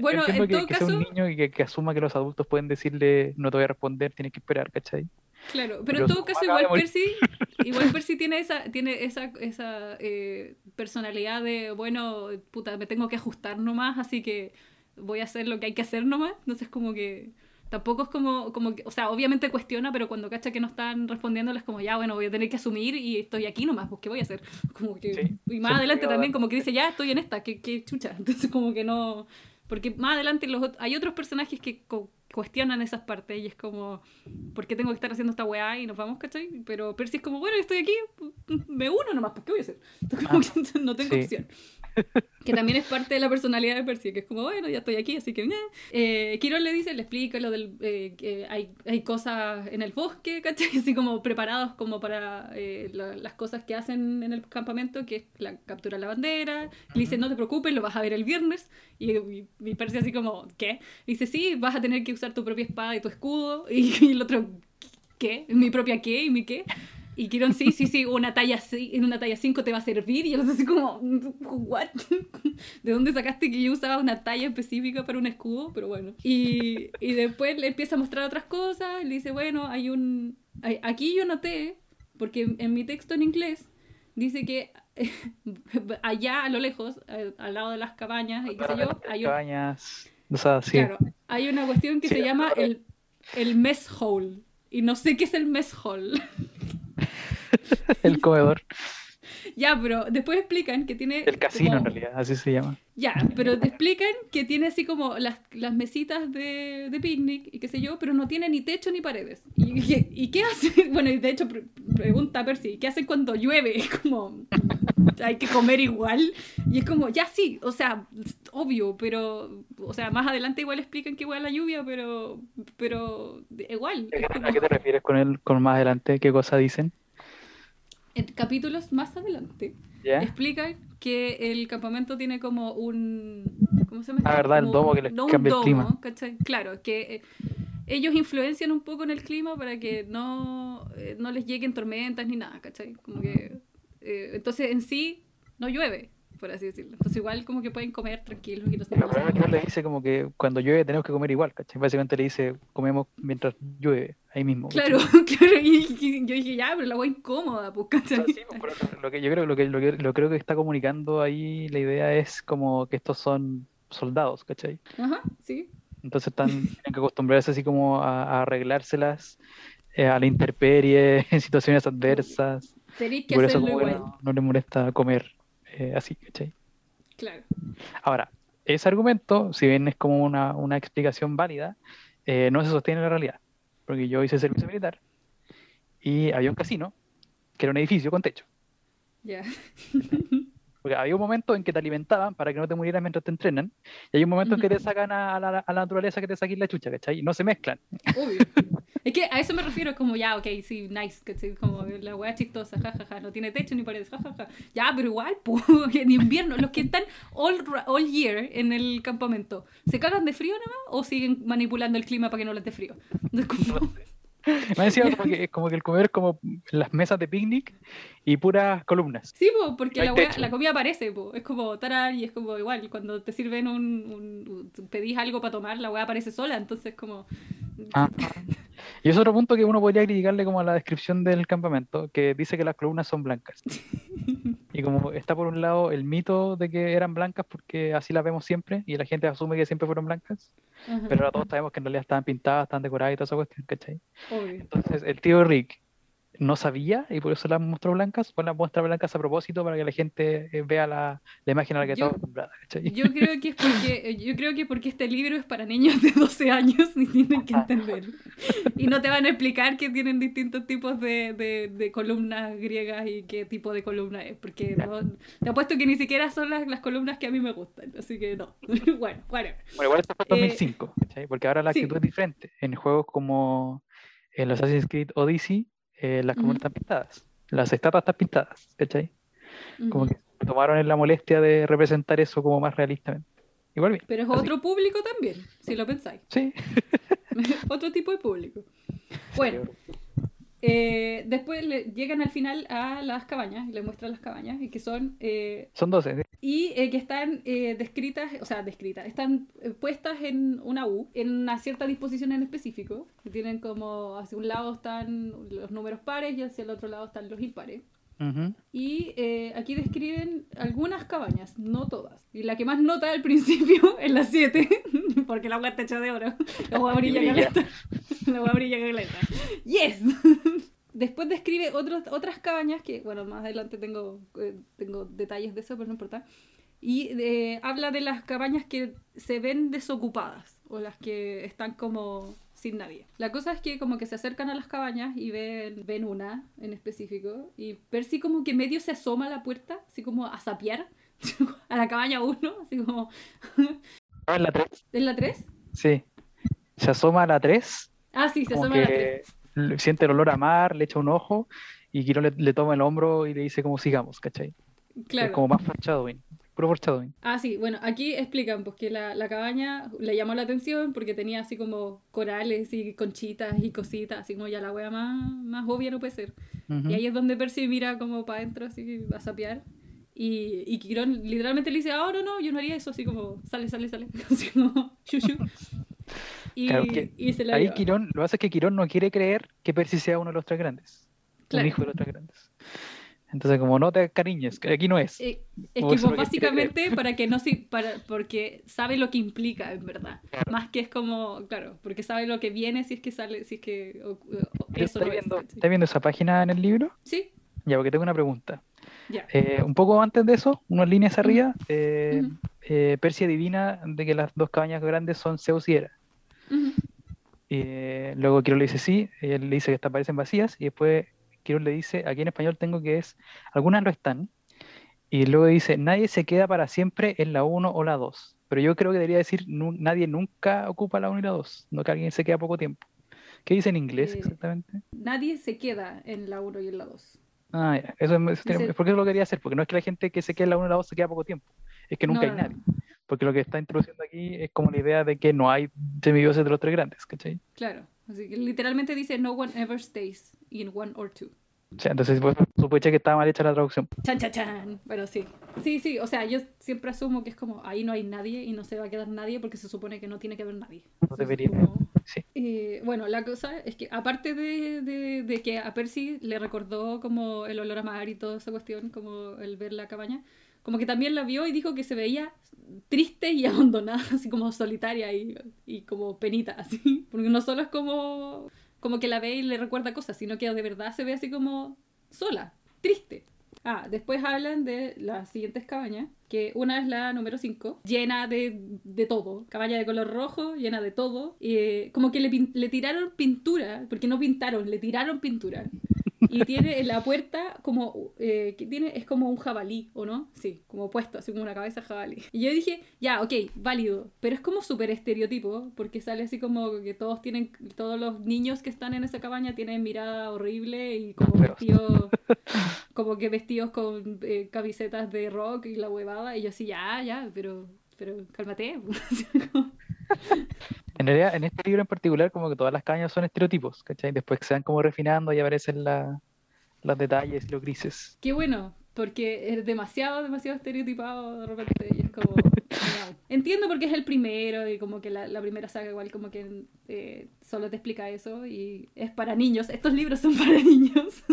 bueno, en que, todo que sea un niño y que, asuma que los adultos pueden decirle no te voy a responder, tienes que esperar, ¿cachai? Claro, pero, en todo caso igual Percy, igual Percy tiene esa, tiene esa, esa eh, personalidad de, bueno, puta, me tengo que ajustar nomás, así que voy a hacer lo que hay que hacer nomás. Entonces como que Tampoco es como, como que, o sea, obviamente cuestiona, pero cuando cacha que no están respondiendo, es como, ya, bueno, voy a tener que asumir y estoy aquí nomás, pues, ¿qué voy a hacer? Como que, y más adelante también como que dice, ya, estoy en esta, qué, qué chucha. Entonces como que no, porque más adelante los, hay otros personajes que cuestionan esas partes y es como, ¿por qué tengo que estar haciendo esta weá y nos vamos, cachai? Pero Percy es como, bueno, estoy aquí, me uno nomás, ¿por qué voy a hacer? Entonces, como que no tengo opción. que también es parte de la personalidad de Percy, que es como, bueno, ya estoy aquí, así que... Eh, Quirón le dice, le explica lo del... Eh, que hay, hay cosas en el bosque, ¿cachai? Así como preparados como para eh, las cosas que hacen en el campamento, que es la captura de la bandera. Le dice, no te preocupes, lo vas a ver el viernes. Y, y, Percy así como, ¿qué? dice, sí, vas a tener que usar tu propia espada y tu escudo. Y, y el otro, ¿qué? ¿Mi propia qué? ¿Y mi qué? Y Kiron, sí, sí, sí, una talla, en una talla 5 te va a servir. Y yo así como, ¿what? ¿De dónde sacaste que yo usaba una talla específica para un escudo? Pero bueno. Y, y después le empieza a mostrar otras cosas. Le dice, bueno, hay un... aquí yo noté, porque en mi texto en inglés dice que allá a lo lejos, al lado de las cabañas y qué sé yo, hay, cabañas, o sea, sí. claro, hay una cuestión que se llama el, el mess hall. Y no sé qué es el mess hall. el comedor. Ya, pero después explican que tiene... El casino en realidad, así se llama. Ya, pero te explican que tiene así como las, las mesitas de, de, picnic y qué sé yo, pero no tiene ni techo ni paredes. ¿Y, y, qué hacen? Bueno, y de hecho pregunta Percy, ¿qué hacen cuando llueve? Es como, hay que comer igual. Y es como, ya sí, o sea, obvio, pero, o sea, más adelante igual explican que igual la lluvia, pero, pero igual. ¿A qué te refieres con, el, con más adelante? ¿Qué cosa dicen? En capítulos más adelante, explican que el campamento tiene como un. ¿Cómo se llama? Ah, verdad, el domo que les cambia el clima. Claro, que eh, ellos influencian un poco en el clima para que no, eh, no les lleguen tormentas ni nada, ¿cachai? Como que. Eh, entonces en sí no llueve, por así decirlo. Entonces igual como que pueden comer tranquilos y no se que le dice como que cuando llueve tenemos que comer igual, ¿cachai? Básicamente le dice comemos mientras llueve, ahí mismo. Claro, claro, y, yo dije, ya, pero la agua incómoda, pues, ¿cachai? sí, pues, lo que yo creo, lo que, lo que lo creo que está comunicando ahí la idea es como que estos son soldados, ¿cachai? Ajá, sí. Entonces están, tienen que acostumbrarse así como a, arreglárselas eh, a la intemperie, en situaciones adversas. que por eso como no, no le molesta comer eh, así, ¿cachai? Claro. Ahora, ese argumento, si bien es como una, una explicación válida, eh, no se sostiene en la realidad. Porque yo hice servicio militar y había un casino que era un edificio con techo. Ya. Porque había un momento en que te alimentaban para que no te murieras mientras te entrenan, y hay un momento en que te sacan a la, a la naturaleza que te saquen la chucha, ¿cachai? Y no se mezclan. Es que a eso me refiero, como ya, ok, sí, nice, ¿cachai? Como la weá chistosa, jajaja, ja, ja, no tiene techo ni paredes, jajaja. Ja, ya, pero igual, pues, en invierno, los que están all, all year en el campamento, ¿se cagan de frío nomás o siguen manipulando el clima para que no les dé frío? como... Me decía como que, como que el comer es como las mesas de picnic y puras columnas. Sí, porque la, la, comida aparece, es como tarar y es como igual, cuando te sirven un, pedís algo para tomar, la weá aparece sola, entonces como... Ah, y es otro punto que uno podría criticarle como a la descripción del campamento, que dice que las columnas son blancas. y como está por un lado el mito de que eran blancas porque así las vemos siempre y la gente asume que siempre fueron blancas, pero ahora todos sabemos que en realidad estaban pintadas, estaban decoradas y toda esa cuestión, ¿cachai? Entonces el tío Rick no sabía y por eso las mostró blancas, o las muestra blancas a propósito para que la gente eh, vea la, la imagen a la que estaba acostumbrada. Yo creo que es porque, yo creo que porque este libro es para niños de 12 años y tienen que entender. Y no te van a explicar que tienen distintos tipos de, de, de columnas griegas y qué tipo de columna es, porque no, te apuesto que ni siquiera son las, las, columnas que a mí me gustan, así que no. bueno, bueno. Bueno, igual esto fue en 2005, porque ahora la actitud es diferente. En juegos como en los Assassin's Creed Odyssey eh, las columnas Ujú. están pintadas, las estatuas están pintadas, ¿cachai? Como que tomaron en la molestia de representar eso como más realistamente. Igual bien. Pero es así. otro público también, si lo pensáis. Sí. otro tipo de público. Bueno, eh, después le- llegan al final a las cabañas, y le muestran las cabañas, y que son, eh, Son 12. y eh, que están eh, descritas, o sea, descritas, están puestas en una U, en una cierta disposición en específico, que tienen como, hacia un lado están los números pares y hacia el otro lado están los impares. Ujú. Y eh, aquí describen algunas cabañas, no todas. Y la que más nota al principio es la 7, porque la agua está hecha de oro. La agua brilla brilla. caleta. La agua brilla caleta. ¡Yes! Después describe otros, otras cabañas que, bueno, más adelante tengo, eh, tengo detalles de eso, pero no importa. Y eh, habla de las cabañas que se ven desocupadas o las que están como sin nadie. La cosa es que como que se acercan a las cabañas y ven, ven una en específico y Percy como que medio se asoma a la puerta, así como a sapear a la cabaña 1, así como... Ah, en la 3. ¿Es la 3? Sí. Se asoma a la 3, Ah, sí, se asoma a la 3. que le- siente el olor a mar, le echa un ojo y Quirón le, le toma el hombro y le dice como sigamos, ¿cachai? Es Claro. como más foreshadowing. Puro foreshadowing. Ah, sí, bueno, aquí explican pues que la, la cabaña le llamó la atención porque tenía así como corales y conchitas y cositas, así como ya la wea más, más obvia no puede ser. Ujú. Y ahí es donde Percy mira como para adentro, así a sapear. Y, y Quirón literalmente le dice, ah, no, no, yo no haría eso, así como, sale, sale, sale. Así como, shushu. Y, Claro, y se la Ahí. Quirón, lo que pasa es que Quirón no quiere creer que Percy sea uno de los tres grandes. Claro. Un hijo de los tres grandes. Entonces, como no te cariñes, que aquí no es. Eh, es que es pues, lo que básicamente para que no se, para, porque sabe lo que implica en verdad. Claro. Más que es como, claro, porque sabe lo que viene si es que sale, si es que o- o- eso no ¿Estás es. viendo, ¿cachai? estás viendo esa página en el libro? Sí, Ya, porque tengo una pregunta. ya. Eh, un poco antes de eso, unas líneas arriba, eh, Ujú. eh, Percy adivina de que las dos cabañas grandes son Zeus y Hera. Ujú. Eh, luego Quirón le dice sí, él le dice que estas parecen vacías, y después Quirón le dice, aquí en español tengo que es, algunas lo están, y luego dice, nadie se queda para siempre en la 1 o la 2. Pero yo creo que debería decir, "Nu- nadie nunca ocupa la 1 y la 2, no que alguien se queda poco tiempo. ¿Qué dice en inglés Eh, exactamente? Nadie se queda en la 1 y en la 2. Ah, ya, Eso, tiene- es porque eso lo quería hacer, porque no es que la gente que se queda en la 1 y la 2 se queda poco tiempo, es que nunca No, hay no, nadie. Porque lo que está introduciendo aquí es como la idea de que no hay semidioses de los tres grandes, ¿cachai? Claro. Así que literalmente dice no one ever stays in one or two. Entonces pues, sospeché que estaba mal hecha la traducción. Chan, chan, chan. Bueno, sí. Sí, sí. O sea, yo siempre asumo que es como ahí no hay nadie y no se va a quedar nadie porque se supone que no tiene que haber nadie. No debería. como- Sí. Eh, bueno, la cosa es que aparte de, de- de que a Percy le recordó como el olor a mar y toda esa cuestión, como el ver la cabaña, como que también la vio y dijo que se veía triste y abandonada, así como solitaria y, y como penita, así. Porque no solo es como, como que la ve y le recuerda cosas, sino que de verdad se ve así como sola, triste. Ah, después hablan de las siguientes cabañas, que una es la número 5, llena de, de todo, cabaña de color rojo, llena de todo, eh, como que le, le tiraron pintura, porque no pintaron, le tiraron pintura. Y tiene en la puerta como, eh, que tiene, es como un jabalí, ¿o no? Sí, como puesto, así como una cabeza jabalí. Y yo dije, ya, ok, válido, pero es como súper estereotipo, porque sale así como que todos tienen, todos los niños que están en esa cabaña tienen mirada horrible y como vestidos, como que vestidos con eh, camisetas de rock y la huevada, y yo así, ya, ya, pero, pero cálmate. En realidad, en este libro en particular, como que todas las cabañas son estereotipos, ¿cachai? Después que se van como refinando y aparecen la- los detalles y los grises. Qué bueno, porque es demasiado, demasiado estereotipado de repente y es como... Entiendo porque es el primero y como que la, la primera saga igual como que eh, solo te explica eso y es para niños. Estos libros son para niños.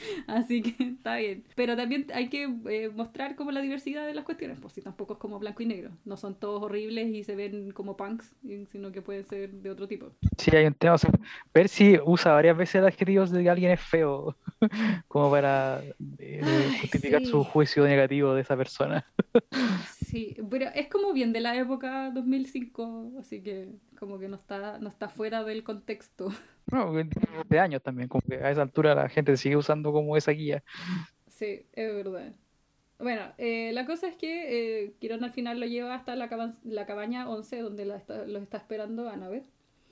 Así que está bien. Pero también hay que eh, mostrar como la diversidad de las cuestiones, pues si tampoco es como blanco y negro. No son todos horribles y se ven como punks, sino que pueden ser de otro tipo. Sí, hay un tema. O sea, Percy usa varias veces el adjetivo de que alguien es feo, como para eh, Ay, justificar sí. su juicio negativo de esa persona. Sí, pero es como bien de la época 2005, así que como que no está, no está fuera del contexto. No, de años también, como que a esa altura la gente sigue usando como esa guía. Sí, es verdad. Bueno, eh, la cosa es que eh, Quirón al final lo lleva hasta la, caba- la cabaña 11, donde la está- los está esperando Annabeth.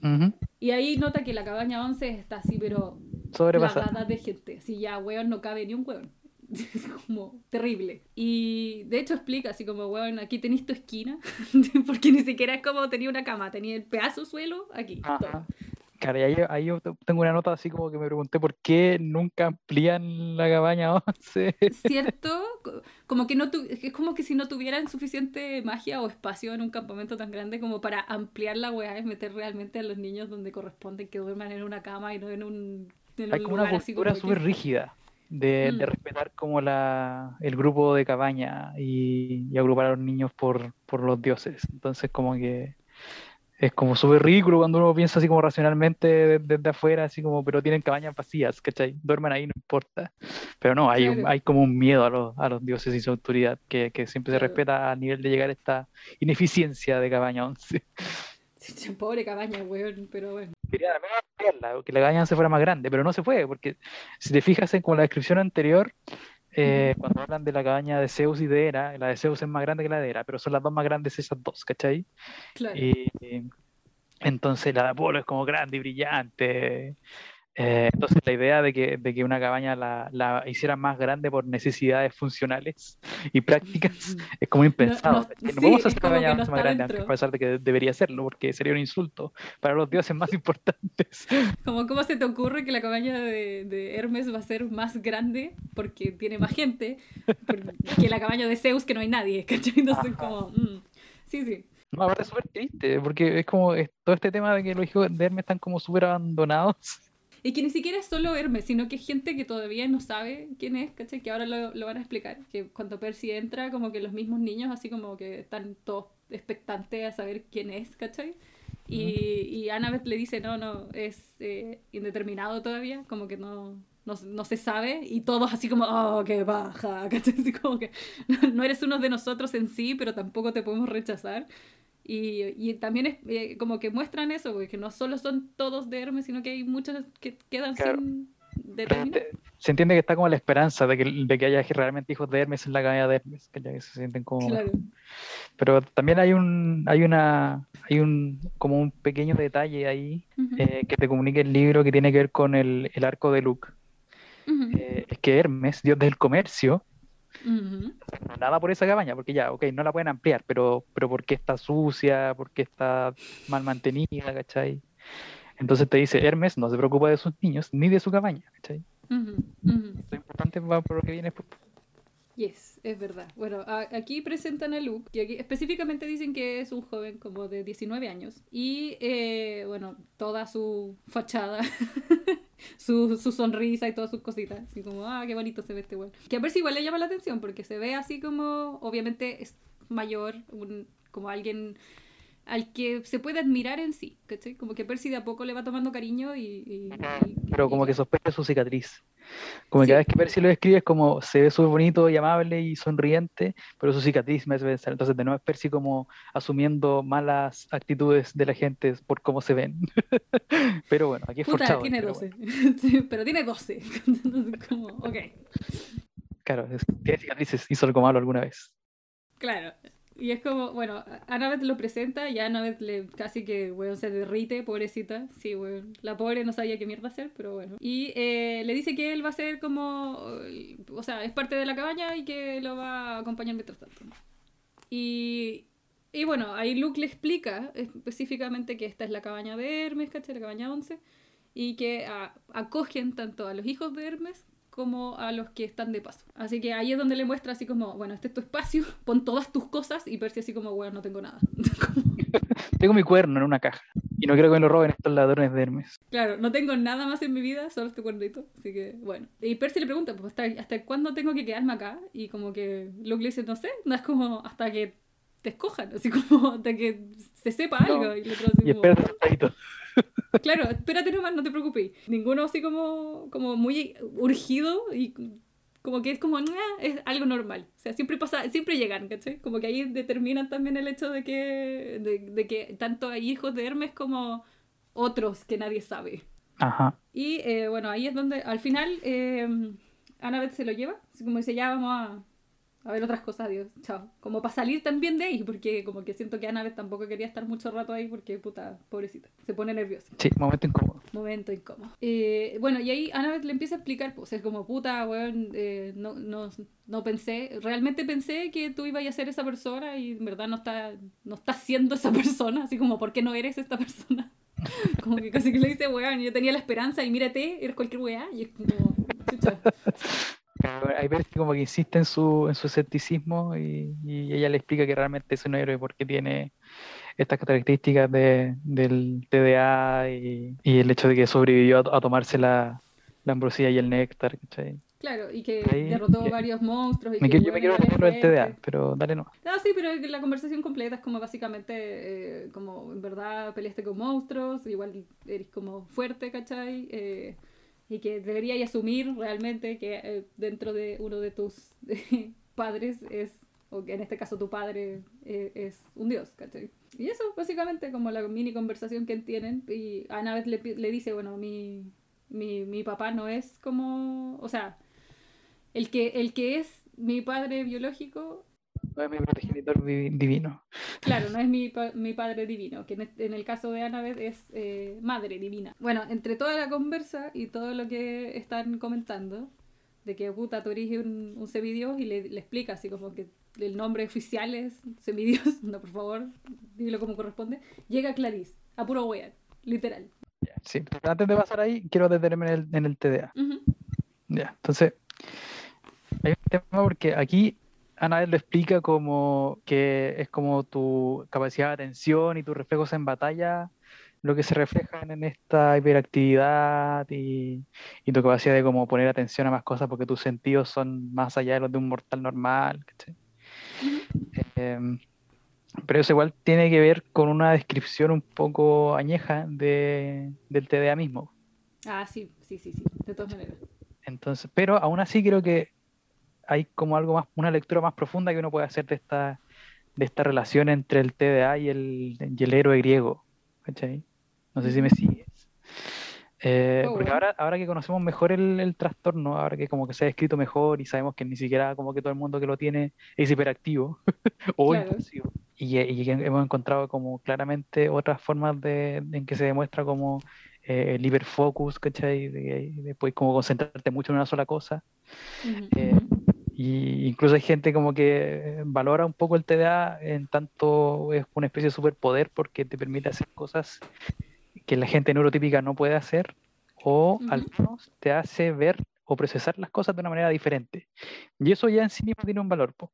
Ujú. Y ahí nota que la cabaña 11 está así, pero Sobrepasada. de gente. Así ya, weón, no cabe ni un weón. Es como terrible. Y de hecho explica así como, weón, aquí tenéis tu esquina. Porque ni siquiera es como tenía una cama, tenía el pedazo suelo aquí. todo. Claro, y ahí, ahí yo te- tengo una nota así como que me pregunté por qué nunca amplían la cabaña 11. ¿Cierto? Co- Como que no tu- es como que si no tuvieran suficiente magia o espacio en un campamento tan grande como para ampliar la weá, es meter realmente a los niños donde corresponden que duerman en una cama y no en un, en Hay un como una lugar como súper rígida de, de Mm. respetar como la, el grupo de cabaña y, y agrupar a los niños por, por los dioses. Entonces como que es como súper ridículo cuando uno piensa así como racionalmente de- desde afuera, así como, pero tienen cabañas vacías, ¿cachai? Duerman ahí, no importa. Pero no, hay, un- hay como un miedo a los, a los dioses y su autoridad que, que siempre se respeta a nivel de llegar a esta ineficiencia de cabaña 11. Pobre cabaña, weón, pero bueno. Quería ampliarla, que la cabaña se fuera más grande, pero no se puede, porque si te fijas en como la descripción anterior, eh, cuando hablan de la cabaña de Zeus y de Hera, la de Zeus es más grande que la de Hera, pero son las dos más grandes esas dos, ¿cachai? Claro. Y, y entonces la de Apolo es como grande y brillante. Eh, entonces la idea de que, de que una cabaña la, la hicieran más grande por necesidades funcionales y prácticas es como impensado. no. No sí, podemos es hacer cabañas no más está grandes, dentro. a pesar de que debería serlo, porque sería un insulto para los dioses más importantes. Como, ¿Cómo se te ocurre que la cabaña de, de Hermes va a ser más grande porque tiene más gente que la cabaña de Zeus que no hay nadie? ¿cachai? Entonces, como, mm, sí, sí. No, aparte es súper triste, porque es como es todo este tema de que los hijos de Hermes están como súper abandonados. Y que ni siquiera es solo Hermes, sino que es gente que todavía no sabe quién es, ¿cachai? Que ahora lo, lo van a explicar. Que cuando Percy entra, como que los mismos niños, así como que están todos expectantes a saber quién es, ¿cachai? Y, y Annabeth le dice, no, no, es eh, indeterminado todavía, como que no, no, no se sabe. Y todos así como, oh, qué baja, ¿cachai? Así como que no, no eres uno de nosotros en sí, pero tampoco te podemos rechazar. Y, y también es eh, como que muestran eso, porque que no solo son todos de Hermes, sino que hay muchos que quedan Claro. sin determinar. te- se entiende que está como la esperanza de que, de que haya realmente hijos de Hermes en la cabaña de Hermes, que ya se sienten como Claro. Pero también hay un, hay una, hay un, como un pequeño detalle ahí eh, que te comunica el libro que tiene que ver con el, el arco de Luke. Eh, es que Hermes, dios del comercio, nada por esa cabaña, porque ya, ok, no la pueden ampliar, pero, pero porque está sucia, porque está mal mantenida, ¿cachai? Entonces te dice, Hermes no se preocupa de sus niños ni de su cabaña, ¿cachai? Ujú. Lo importante va por lo que viene después. Yes, es verdad. Bueno, a- aquí presentan a Luke y aquí específicamente dicen que es un joven como de 19 años y eh, bueno, toda su fachada, su, su sonrisa y todas sus cositas, así como, ah, qué bonito se ve este weón. Que a ver si igual le llama la atención porque se ve así como, obviamente es mayor, un, como alguien al que se puede admirar en sí, ¿cachai? Como que Percy de a poco le va tomando cariño y... y- y- Pero y como que sospecha su cicatriz. Como Sí. cada vez que Percy lo describe es como se ve súper bonito y amable y sonriente, pero su cicatriz me hace pensar. Entonces, de nuevo es Percy como asumiendo malas actitudes de la gente por cómo se ven. pero bueno, aquí es Puta, forchado. tiene pero 12. bueno. Sí, pero tiene 12. Entonces, como, ok. Claro, es- tiene cicatrices, hizo algo malo alguna vez. Claro. Y es como, bueno, Annabeth lo presenta y Annabeth le casi que, weón, se derrite, pobrecita. Sí, weón. La pobre no sabía qué mierda hacer, pero bueno. Y eh, le dice que él va a ser como, o sea, es parte de la cabaña y que lo va a acompañar mientras tanto. Y, y bueno, ahí Luke le explica específicamente que esta es la cabaña de Hermes, ¿cachai? La cabaña 11. Y que acogen tanto a los hijos de Hermes como a los que están de paso. Así que ahí es donde le muestra así como, bueno, este es tu espacio, pon todas tus cosas y Percy así como, bueno, no tengo nada. Tengo mi cuerno en una caja y no quiero que me lo roben estos ladrones de Hermes. claro, no tengo nada más en mi vida, solo este cuernito. Así que, bueno. Y Percy le pregunta, pues, ¿hasta, ¿hasta cuándo tengo que quedarme acá? Y como que Luke le dice, no sé, no es como hasta que te escojan, así como hasta que se sepa No. algo. Y el otro así Y como, espérate sentadito. Claro, espérate nomás, no te preocupes. Ninguno así como, como muy urgido y como que es como, es algo normal. O sea, siempre pasa, siempre llegan, ¿cachai? Como que ahí determinan también el hecho de que, de, de que tanto hay hijos de Hermes como otros que nadie sabe. Ajá. Y eh, bueno, ahí es donde al final eh, Annabeth se lo lleva, así como dice, ya vamos a, a ver otras cosas, adiós, chao. Como para salir también de ahí, porque como que siento que Annabeth tampoco quería estar mucho rato ahí porque, puta, pobrecita, se pone nerviosa. Sí, momento incómodo. Momento incómodo. Eh, bueno, y ahí Annabeth le empieza a explicar, pues es como, puta, weón, eh, no, no, no pensé, realmente pensé que tú ibas a ser esa persona y en verdad no está, no estás siendo esa persona, así como, ¿por qué no eres esta persona? como que casi que le dice, weón, yo tenía la esperanza y mírate, eres cualquier weá, y es como, chucha. Hay veces como que insiste en su, en su escepticismo y, y ella le explica que realmente es un héroe porque tiene estas características de, del TDA y, y el hecho de que sobrevivió a, a tomarse la, la ambrosía y el néctar, ¿cachai? Claro, y que derrotó ya. varios monstruos. Y Me que yo me quiero referir al TDA, pero dale no. Ah, sí, pero la conversación completa es como básicamente, eh, como en verdad peleaste con monstruos, igual eres como fuerte, ¿cachai? Eh, y que deberías asumir realmente que eh, dentro de uno de tus padres es, o que en este caso tu padre eh, es un dios, ¿cachai? Y eso básicamente como la mini conversación que tienen y Annabeth le, le dice, bueno, mi, mi, mi papá no es como, o sea, el que, el que es mi padre biológico No es mi progenitor divi- divino. Claro, no es mi, pa- mi padre divino, que en, este- en el caso de Annabeth es eh, madre divina. Bueno, entre toda la conversa y todo lo que están comentando, de que puta, tú eres un, un semidios y le, le explica así como que el nombre oficial es semidios, no, por favor, dilo como corresponde, llega Clarice, a puro wear, literal. Sí, pero antes de pasar ahí, quiero detenerme en el, en el TDA. Ya, entonces, hay un tema porque aquí Anabel lo explica como que es como tu capacidad de atención y tus reflejos en batalla lo que se reflejan en esta hiperactividad y, y tu capacidad de como poner atención a más cosas porque tus sentidos son más allá de los de un mortal normal, ¿cachai? ujú. Em, pero eso igual tiene que ver con una descripción un poco añeja de, del TDA mismo. Ah, sí, sí, sí, sí, de todas maneras. Entonces, pero aún así creo que hay como algo más, una lectura más profunda que uno puede hacer de esta, de esta relación entre el TDA y el, y el héroe griego. ¿cachai? No sé si me sigues. Eh, Oh, porque bueno. ahora, ahora que conocemos mejor el, el trastorno, ahora que como que se ha escrito mejor y sabemos que ni siquiera como que todo el mundo que lo tiene es hiperactivo o Claro. impulsivo. Y, y hemos encontrado como claramente otras formas de, en que se demuestra como eh, el hiperfocus, ¿cachai? De, después como concentrarte mucho en una sola cosa. Ujú. Eh, y incluso hay gente como que valora un poco el TDA en tanto es una especie de superpoder porque te permite hacer cosas que la gente neurotípica no puede hacer o al menos te hace ver o procesar las cosas de una manera diferente. Y eso ya en sí mismo tiene un valor. po.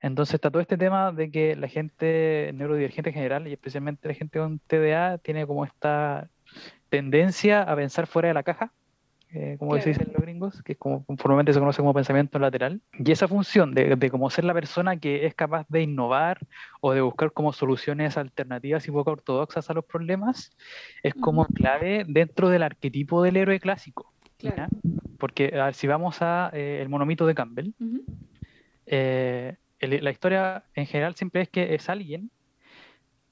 Entonces está todo este tema de que la gente neurodivergente en general y especialmente la gente con TDA tiene como esta tendencia a pensar fuera de la caja, eh, como se dicen los gringos, que es como formalmente se conoce como pensamiento lateral. Y esa función de, de como ser la persona que es capaz de innovar o de buscar como soluciones alternativas y poco ortodoxas a los problemas es como clave dentro del arquetipo del héroe clásico. Porque a ver, si vamos a eh, el monomito de Campbell, eh, el- la historia en general siempre es que es alguien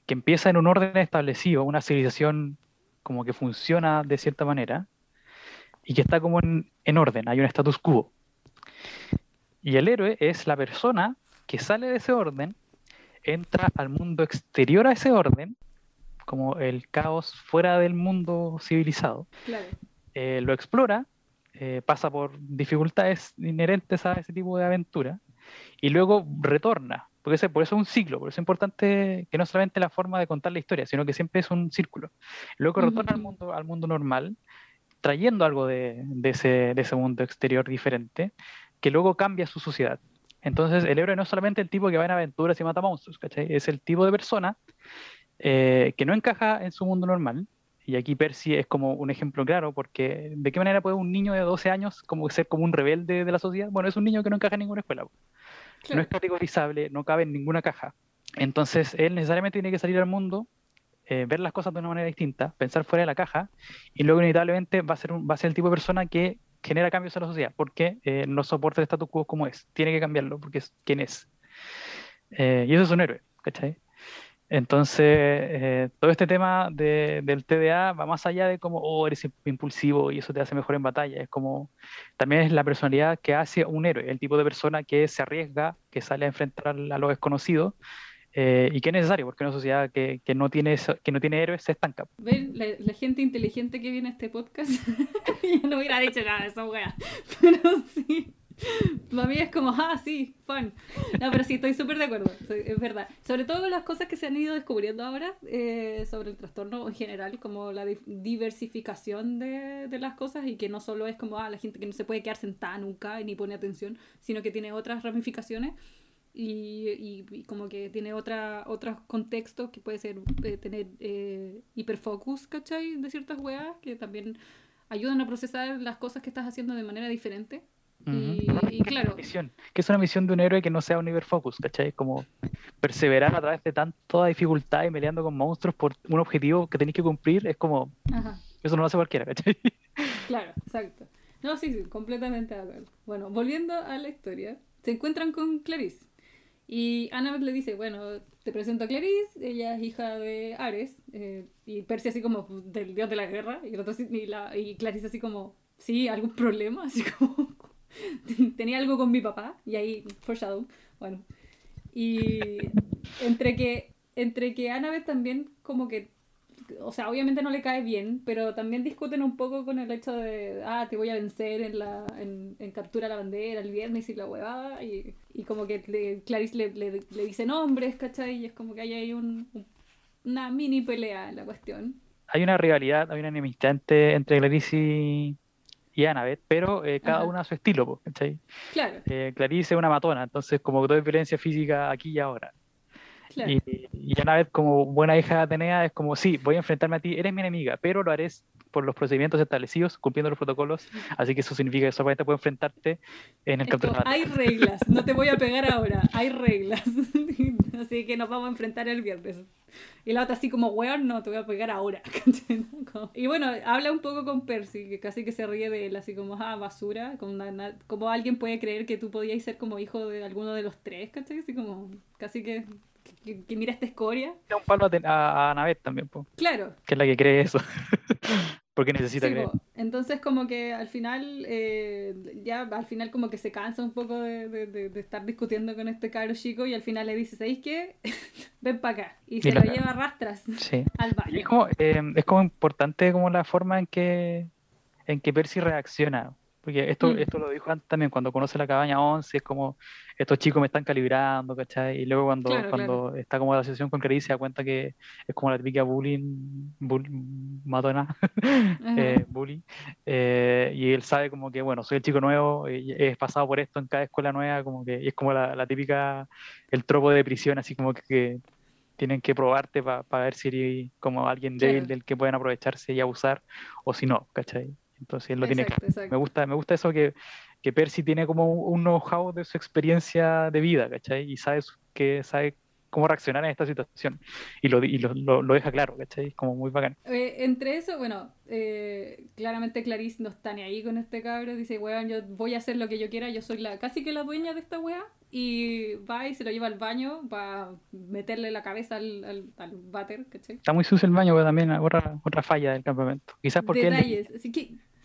que empieza en un orden establecido, una civilización como que funciona de cierta manera y que está como en, en orden, hay un status quo. Y el héroe es la persona que sale de ese orden, entra al mundo exterior a ese orden, como el caos fuera del mundo civilizado, Claro. eh, lo explora, eh, pasa por dificultades inherentes a ese tipo de aventura y luego retorna. Porque ese, por eso es un ciclo, por eso es importante que no solamente la forma de contar la historia, sino que siempre es un círculo. Luego retorna al mundo, al mundo normal, trayendo algo de, de ese, de ese mundo exterior diferente, que luego cambia su sociedad. Entonces, el héroe no es solamente el tipo que va en aventuras y mata monstruos, ¿cachai? Es el tipo de persona eh, que no encaja en su mundo normal. Y aquí Percy es como un ejemplo claro, porque ¿de qué manera puede un niño de 12 años como ser como un rebelde de la sociedad? Bueno, es un niño que no encaja en ninguna escuela. po. No es categorizable, no cabe en ninguna caja. Entonces, él necesariamente tiene que salir al mundo, eh, ver las cosas de una manera distinta, pensar fuera de la caja, y luego inevitablemente va a ser, un- va a ser el tipo de persona que genera cambios en la sociedad, porque eh, no soporta el status quo como es. Tiene que cambiarlo, porque es quien es. Eh, y eso es un héroe, ¿cachai? Entonces, eh, todo este tema de- del TDA va más allá de como, oh, eres impulsivo y eso te hace mejor en batalla. Es como, también es la personalidad que hace un héroe, el tipo de persona que se arriesga, que sale a enfrentar a lo desconocido eh, y que es necesario, porque una sociedad que, que no tiene, eso- que no tiene héroes se estanca. ¿Ven? La, la gente inteligente que viene a este podcast. Yo no hubiera dicho nada de esa wea. Pero sí. Para mí es como, ah, sí, fun. No, pero sí, estoy súper de acuerdo. Es verdad. Sobre todo con las cosas que se han ido descubriendo ahora eh, sobre el trastorno en general, como la di- diversificación de, de las cosas y que no solo es como, ah, la gente que no se puede quedar sentada nunca y ni pone atención, sino que tiene otras ramificaciones y, y- y como que tiene otra, otros contextos que puede ser eh, tener eh, hiperfocus, ¿cachai? De ciertas weas que también ayudan a procesar las cosas que estás haciendo de manera diferente. Y, y claro, Misión, que es una misión de un héroe que no sea un hiperfocus, ¿cachai? Como perseverar a través de tanta dificultad y peleando con monstruos por un objetivo que tenéis que cumplir, es como, ajá, eso no lo hace cualquiera, ¿cachai? claro, exacto. No, sí, sí, completamente de acuerdo. Bueno, volviendo a la historia, se encuentran con Clarice. Y Annabeth le dice, bueno, te presento a Clarice, ella es hija de Ares, eh, y Percy así como del dios de la guerra, y, otro y, la, y Clarice así como, sí, algún problema, así como, tenía algo con mi papá, y ahí, foreshadow, bueno. Y entre que, entre que Annabeth también como que o sea, obviamente no le cae bien, pero también discuten un poco con el hecho de, ah, te voy a vencer en la en, en captura la bandera el viernes y la huevada, y, y como que le- Clarice le, le, le dice nombres, ¿cachai? Y es como que hay ahí un, un- una mini pelea en la cuestión. Hay una rivalidad, hay una enemistad entre, entre Clarice y, y Annabeth, pero eh, cada Ajá. una a su estilo, ¿cachai? Claro, Eh, Clarice es una matona, entonces como que todo es violencia física aquí y ahora. Claro. Y, y Annabeth, como buena hija de Atenea, es como, sí, voy a enfrentarme a ti, eres mi enemiga, pero lo haré por los procedimientos establecidos, cumpliendo los protocolos, así que eso significa que solamente puedo enfrentarte en el campeonato. hay reglas, no te voy a pegar ahora, hay reglas. Así que nos vamos a enfrentar el viernes. Y la otra así como, weón, no, te voy a pegar ahora. Y bueno, habla un poco con Percy, que casi que se ríe de él, así como, ah, basura. Como, como alguien puede creer que tú podías ser como hijo de alguno de los tres, ¿cachai? Así como, casi que, que, que mira esta escoria. Da un palo a, Aten- a, a Annabeth también, po, Claro, que es la que cree eso. Porque necesita Sí, creer. po. entonces como que al final, eh, ya al final como que se cansa un poco de, de- de- de estar discutiendo con este cabro chico y al final le dice, ¿sabéis qué? Ven para acá. Y se la- lo lleva a rastras Sí. al Y baño. es como, eh, es como importante como la forma en que, en que Percy reacciona. Porque esto, Mm. esto lo dijo antes también, cuando conoce la cabaña 11, es como, estos chicos me están calibrando, ¿cachai? Y luego cuando, Claro, cuando está como la sesión con Clarice, se da cuenta que es como la típica bullying, bull- matona, eh, bully. Eh, y él sabe como que, bueno, soy el chico nuevo, he pasado por esto en cada escuela nueva, como que y es como la, la típica, el tropo de prisión, así como que, que tienen que probarte para ver si eres como alguien débil Claro. del que pueden aprovecharse y abusar, o si no, ¿cachai? Entonces él lo tiene Exacto. Me exacto. gusta, me gusta eso que, que Percy tiene como un know-how de su experiencia de vida, ¿cachai? Y sabe, que sabe cómo reaccionar en esta situación. Y lo, y lo, lo- lo deja claro, ¿cachai? Como muy bacán. Eh, entre eso, bueno, eh, claramente Clarice no está ni ahí con este cabro. Dice, weón, yo voy a hacer lo que yo quiera, yo soy la casi que la dueña de esta wea. Y va y se lo lleva al baño para meterle la cabeza al, al, al váter, ¿cachai? Está muy sucio el baño, pero también otra, otra falla del campamento. Quizás porque él... Detalles. Así que.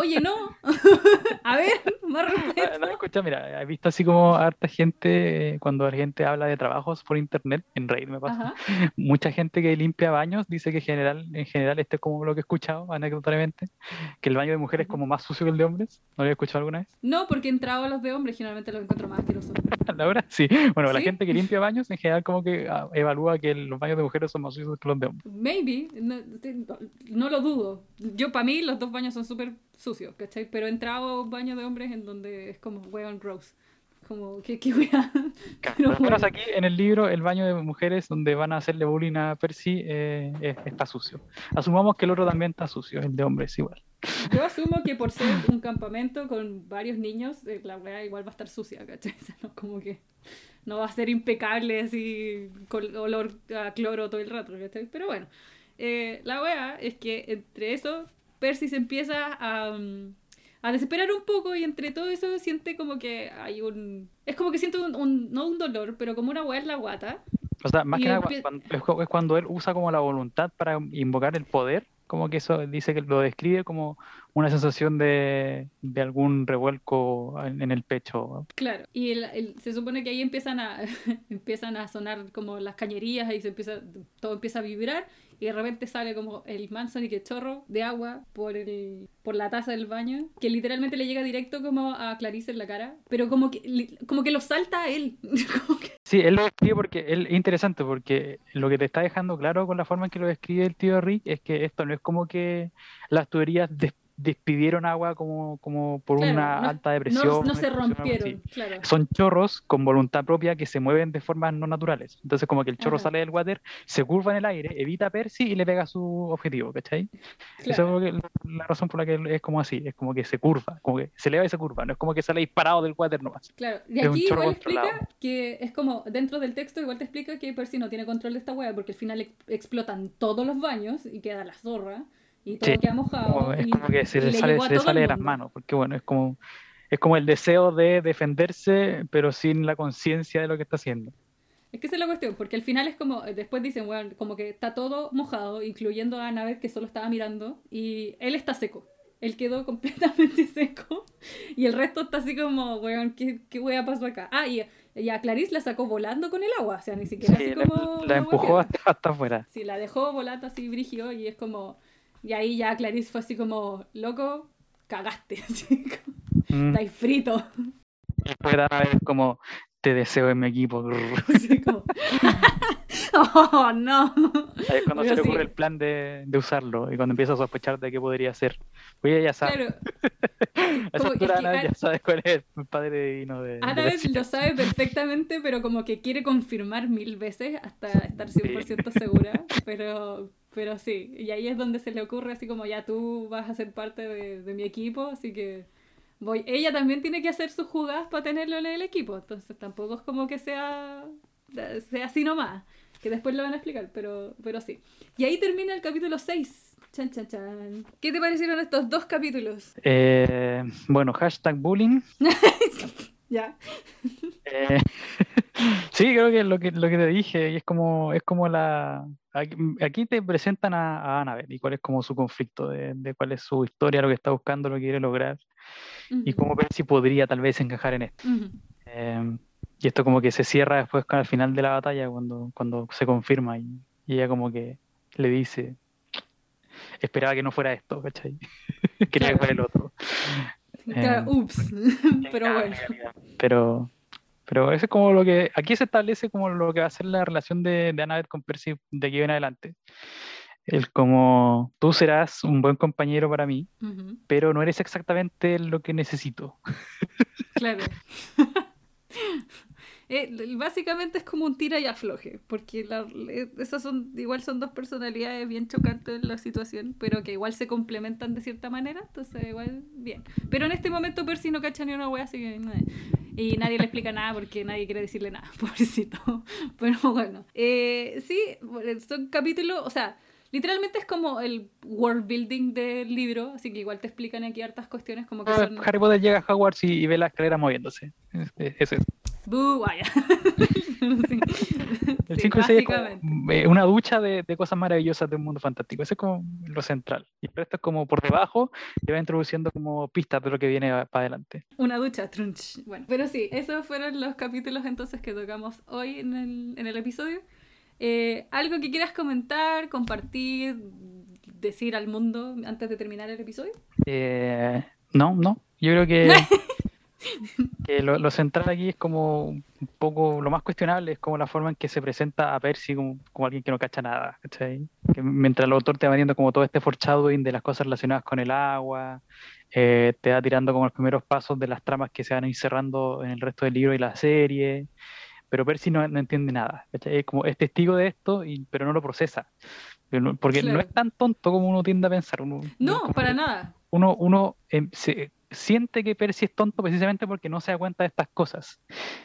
Oye, no. a ver, más respeto. No, escucha, mira, he visto así como harta gente, eh, cuando la gente habla de trabajos por internet, en Reddit me pasa, Ajá. mucha gente que limpia baños dice que general, en general, este es como lo que he escuchado anecdotariamente, que el baño de mujeres es como más sucio que el de hombres. ¿No lo había escuchado alguna vez? No, porque he entrado a los de hombres, generalmente los encuentro más asquerosos. Laura, sí. Bueno, la ¿Sí? gente que limpia baños en general como que ah, evalúa que los baños de mujeres son más sucios que los de hombres. Maybe, no, no lo dudo. Yo, para mí, los dos baños son súper sucios, ¿cachai? Pero he entrado a un baño de hombres en donde es como weón gross. Como, ¿qué, qué? Claro, Pero bueno. aquí en el libro, el baño de mujeres donde van a hacerle bullying a Percy eh, es- está sucio. Asumamos que el otro también está sucio, el de hombres igual. Yo asumo que por ser un campamento con varios niños, eh, la wea igual va a estar sucia, ¿cachai? O sea, no, como que no va a ser impecable así con olor a cloro todo el rato, ¿cachai? Pero bueno, eh, la wea es que entre eso, Percy se empieza a, mm, a desesperar un poco y entre todo eso siente como que hay un... Es como que siento un, un- no un dolor, pero como una wea en la guata. O sea, más Y que nada cuando- es, cu- es cuando él usa como la voluntad para invocar el poder, como que eso dice que lo describe como una sensación de, de algún revuelco en, en el pecho. Claro, y el- el- se supone que ahí empiezan a, empiezan a sonar como las cañerías y se empieza, todo empieza a vibrar y de repente sale como el Manson y que chorro de agua por, el, por la taza del baño, que literalmente le llega directo como a Clarice en la cara, pero como que, como que lo salta a él. Sí, él lo describe porque él, es interesante porque lo que te está dejando claro con la forma en que lo describe el tío Rick es que esto no es como que las tuberías despidieron agua como, como por Claro, una no- alta no, depresión. no una se rompieron, claro. Son chorros con voluntad propia que se mueven de formas no naturales. Entonces, como que el chorro Ajá. sale del water, se curva en el aire, evita a Percy y le pega a su objetivo, ¿cachai? Esa es claro. como que la razón por la que es como así, es como que se curva, como que se eleva y se curva, no es como que sale disparado del water nomás. Claro, y Es aquí igual explica que es como, dentro del texto igual te explica que Percy no tiene control de esta wea porque al final ex- explotan todos los baños y queda la zorra y todo Sí, queda mojado. Es y- como que se le sale, se le sale de las manos, porque bueno, es como, es como el deseo de defenderse, pero sin la conciencia de lo que está haciendo. Es que esa es la cuestión, porque al final es como, después dicen, bueno, como que está todo mojado, incluyendo a Annabeth que solo estaba mirando, y él está seco. Él quedó completamente seco, y el resto está así como, weón, ¿qué, qué wea pasó acá? Ah, y, y a Clarice la sacó volando con el agua, o sea, ni siquiera Sí, así la, como... la empujó hasta, hasta afuera. Sí, la dejó volando así brigio, y es como... Y ahí ya Clarice fue así como, loco, cagaste, así como, Mm. estáis frito. Y fuera es como, te deseo en mi equipo. Así como, oh, no. Ahí es cuando se le sí. ocurre el plan de, de usarlo y cuando empieza a sospechar de qué podría ser. Pues ella ya sabe. Claro. Altura es que ya sabe cuál es el padre divino de, de Annabeth Percy. lo sabe perfectamente, pero como que quiere confirmar mil veces hasta estar 100% segura. Pero, pero sí, y ahí es donde se le ocurre así como ya tú vas a ser parte de, de mi equipo, así que voy. Ella también tiene que hacer sus jugadas para tenerlo en el equipo, entonces tampoco es como que sea, sea así nomás, que después lo van a explicar, pero, pero sí. Y ahí termina el capítulo 6. Chan, chan, chan. ¿Qué te parecieron estos dos capítulos? Eh, bueno, hashtag bullying. Ya. Eh, sí, creo que lo que lo que te dije, y es como, es como la aquí, te presentan a, a Annabeth y cuál es como su conflicto, de, de cuál es su historia, lo que está buscando, lo que quiere lograr, y cómo Percy podría tal vez encajar en esto. Eh, y esto como que se cierra después con- al final de la batalla, cuando, cuando se confirma, y, y ella como que le dice, esperaba que no fuera esto, ¿cachai? Quería que fuera el otro. Claro, Eh, ups. Pero bueno. Pero, pero eso es como lo que, aquí se establece como lo que va a ser la relación de, de Annabeth con Percy de aquí en adelante. El como, tú serás un buen compañero para mí, pero no eres exactamente lo que necesito. Claro. Eh, básicamente es como un tira y afloje, porque la- esas son, igual son dos personalidades bien chocantes en la situación, pero que igual se complementan de cierta manera, entonces igual bien. Pero en este momento Percy no cacha ni una wea, así que. Y nadie le explica nada porque nadie quiere decirle nada, pobrecito. Pero bueno, eh, sí, son capítulos, o sea, literalmente es como el world building del libro, así que igual te explican aquí hartas cuestiones como que son... Harry Potter llega a Hogwarts y, y ve la escalera moviéndose. Es, es- es ¡Bú! Vaya. Sí. El Sí, 5 y 6 es eh, una ducha de, de cosas maravillosas de un mundo fantástico. Eso es como lo central. Y esto es como por debajo, te va introduciendo como pistas de lo que viene para adelante. Una ducha, trunch. Bueno, pero sí, esos fueron los capítulos entonces que tocamos hoy en el, en el episodio. Eh, ¿Algo que quieras comentar, compartir, decir al mundo antes de terminar el episodio? Eh, no, no. Yo creo que, que lo, lo central aquí es como un poco, lo más cuestionable es como la forma en que se presenta a Percy como, como alguien que no cacha nada, ¿cachai? Que mientras el autor te va viendo como todo este foreshadowing de las cosas relacionadas con el agua, eh, te va tirando como los primeros pasos de las tramas que se van a ir cerrando en el resto del libro y la serie, pero Percy no, no entiende nada, ¿cachai? Es como es testigo de esto, y, pero no lo procesa. No- Porque no Claro. es tan tonto como uno tiende a pensar. Uno, No, para nada. uno, uno em, se- siente que Percy es tonto precisamente porque no se da cuenta de estas cosas.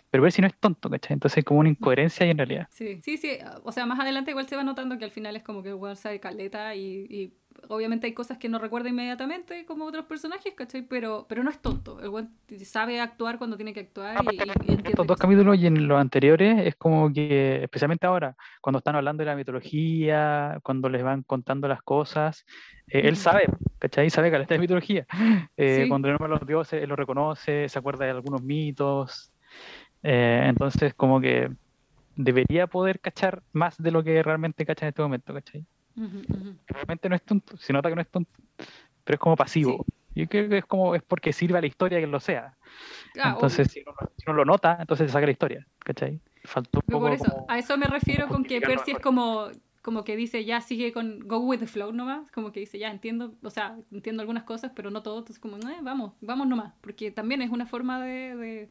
Pero Percy no es tonto, ¿cachai? Entonces hay como una incoherencia ahí en realidad. Sí, sí, sí. O sea, más adelante igual se va notando que al final es como que igual sabe caleta y, y obviamente hay cosas que no recuerda inmediatamente como otros personajes, ¿cachai? Pero, pero no es tonto. El buen sabe actuar cuando tiene que actuar y, y, y entiende Estos dos capítulos y en los anteriores es como que, especialmente ahora, cuando están hablando de la mitología, cuando les van contando las cosas, eh, él Ujú. sabe, ¿cachai? Sabe que de mitología. Eh, Sí. Cuando le nombra a los dioses, él lo reconoce, se acuerda de algunos mitos. eh, entonces, como que debería poder cachar más de lo que realmente cacha en este momento, ¿cachai? Ujú, ujú. Realmente no es tonto, se nota que no es tonto, pero es como pasivo. Yo creo que es como es porque sirve a la historia que lo sea. Ah, entonces, si uno, si uno lo nota, entonces se saca la historia, ¿cachai? Faltó un poco por eso, como- a eso me refiero con que Percy es como, como que dice, ya sigue con go with the flow nomás, como que dice, ya entiendo, o sea, entiendo algunas cosas, pero no todo, entonces como, eh, vamos, vamos nomás, porque también es una forma de, de-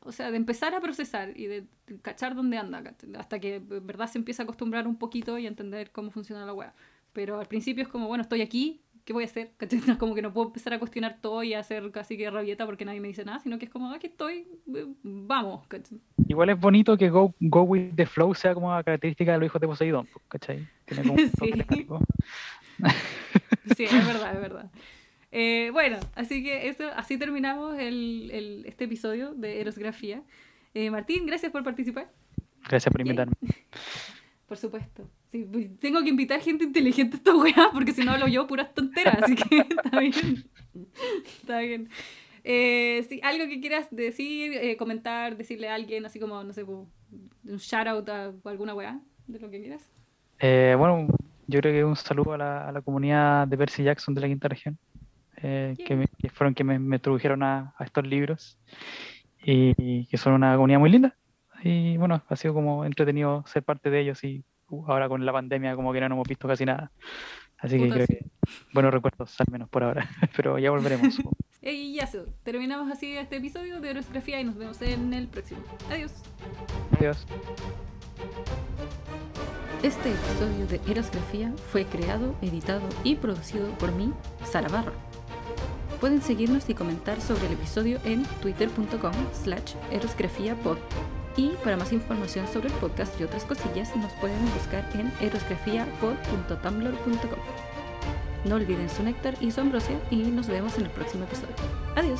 o sea, de empezar a procesar y de cachar dónde anda, hasta que en verdad se empieza a acostumbrar un poquito y a entender cómo funciona la web. Pero al principio es como, bueno, estoy aquí, ¿qué voy a hacer? Como que no puedo empezar a cuestionar todo y a hacer casi que rabieta porque nadie me dice nada, sino que es como, aquí estoy, eh, vamos. Igual es bonito que Go, Go with the Flow sea como una característica de los hijos de Poseidón, ¿cachai? Tiene como un Sí. Sí, es verdad, es verdad. Eh, bueno, así que eso, así terminamos el, el- este episodio de Erosgrafía. Eh, Martín, gracias por participar. Gracias por invitarme. Por supuesto. Sí, pues, tengo que invitar gente inteligente a esta weá, porque si no hablo yo puras tonteras, así que está bien. Está bien. Eh, sí, algo que quieras decir, eh, comentar, decirle a alguien, así como, no sé, un shout out a alguna weá, de lo que quieras. Eh, bueno, yo creo que un saludo a la, a la comunidad de Percy Jackson de la quinta región, eh, que, me- que fueron que me, me introdujeron a, a estos libros y, y que son una comunidad muy linda. Y bueno, ha sido como entretenido ser parte de ellos y uh, ahora con la pandemia como que no hemos visto casi nada. Así que creo sí. que buenos recuerdos, al menos por ahora, pero ya volveremos. Y ya eso, terminamos así este episodio de Erosgrafía y nos vemos en el próximo. Adiós. Adiós. Este episodio de Erosgrafía fue creado, editado y producido por mí, Sara Barra. Pueden seguirnos y comentar sobre el episodio en twitter.com slash erosgrafiapod. Y para más información sobre el podcast y otras cosillas nos pueden buscar en erosgrafiapod.tumblr.com. No olviden su néctar y su ambrosia y nos vemos en el próximo episodio. Adiós.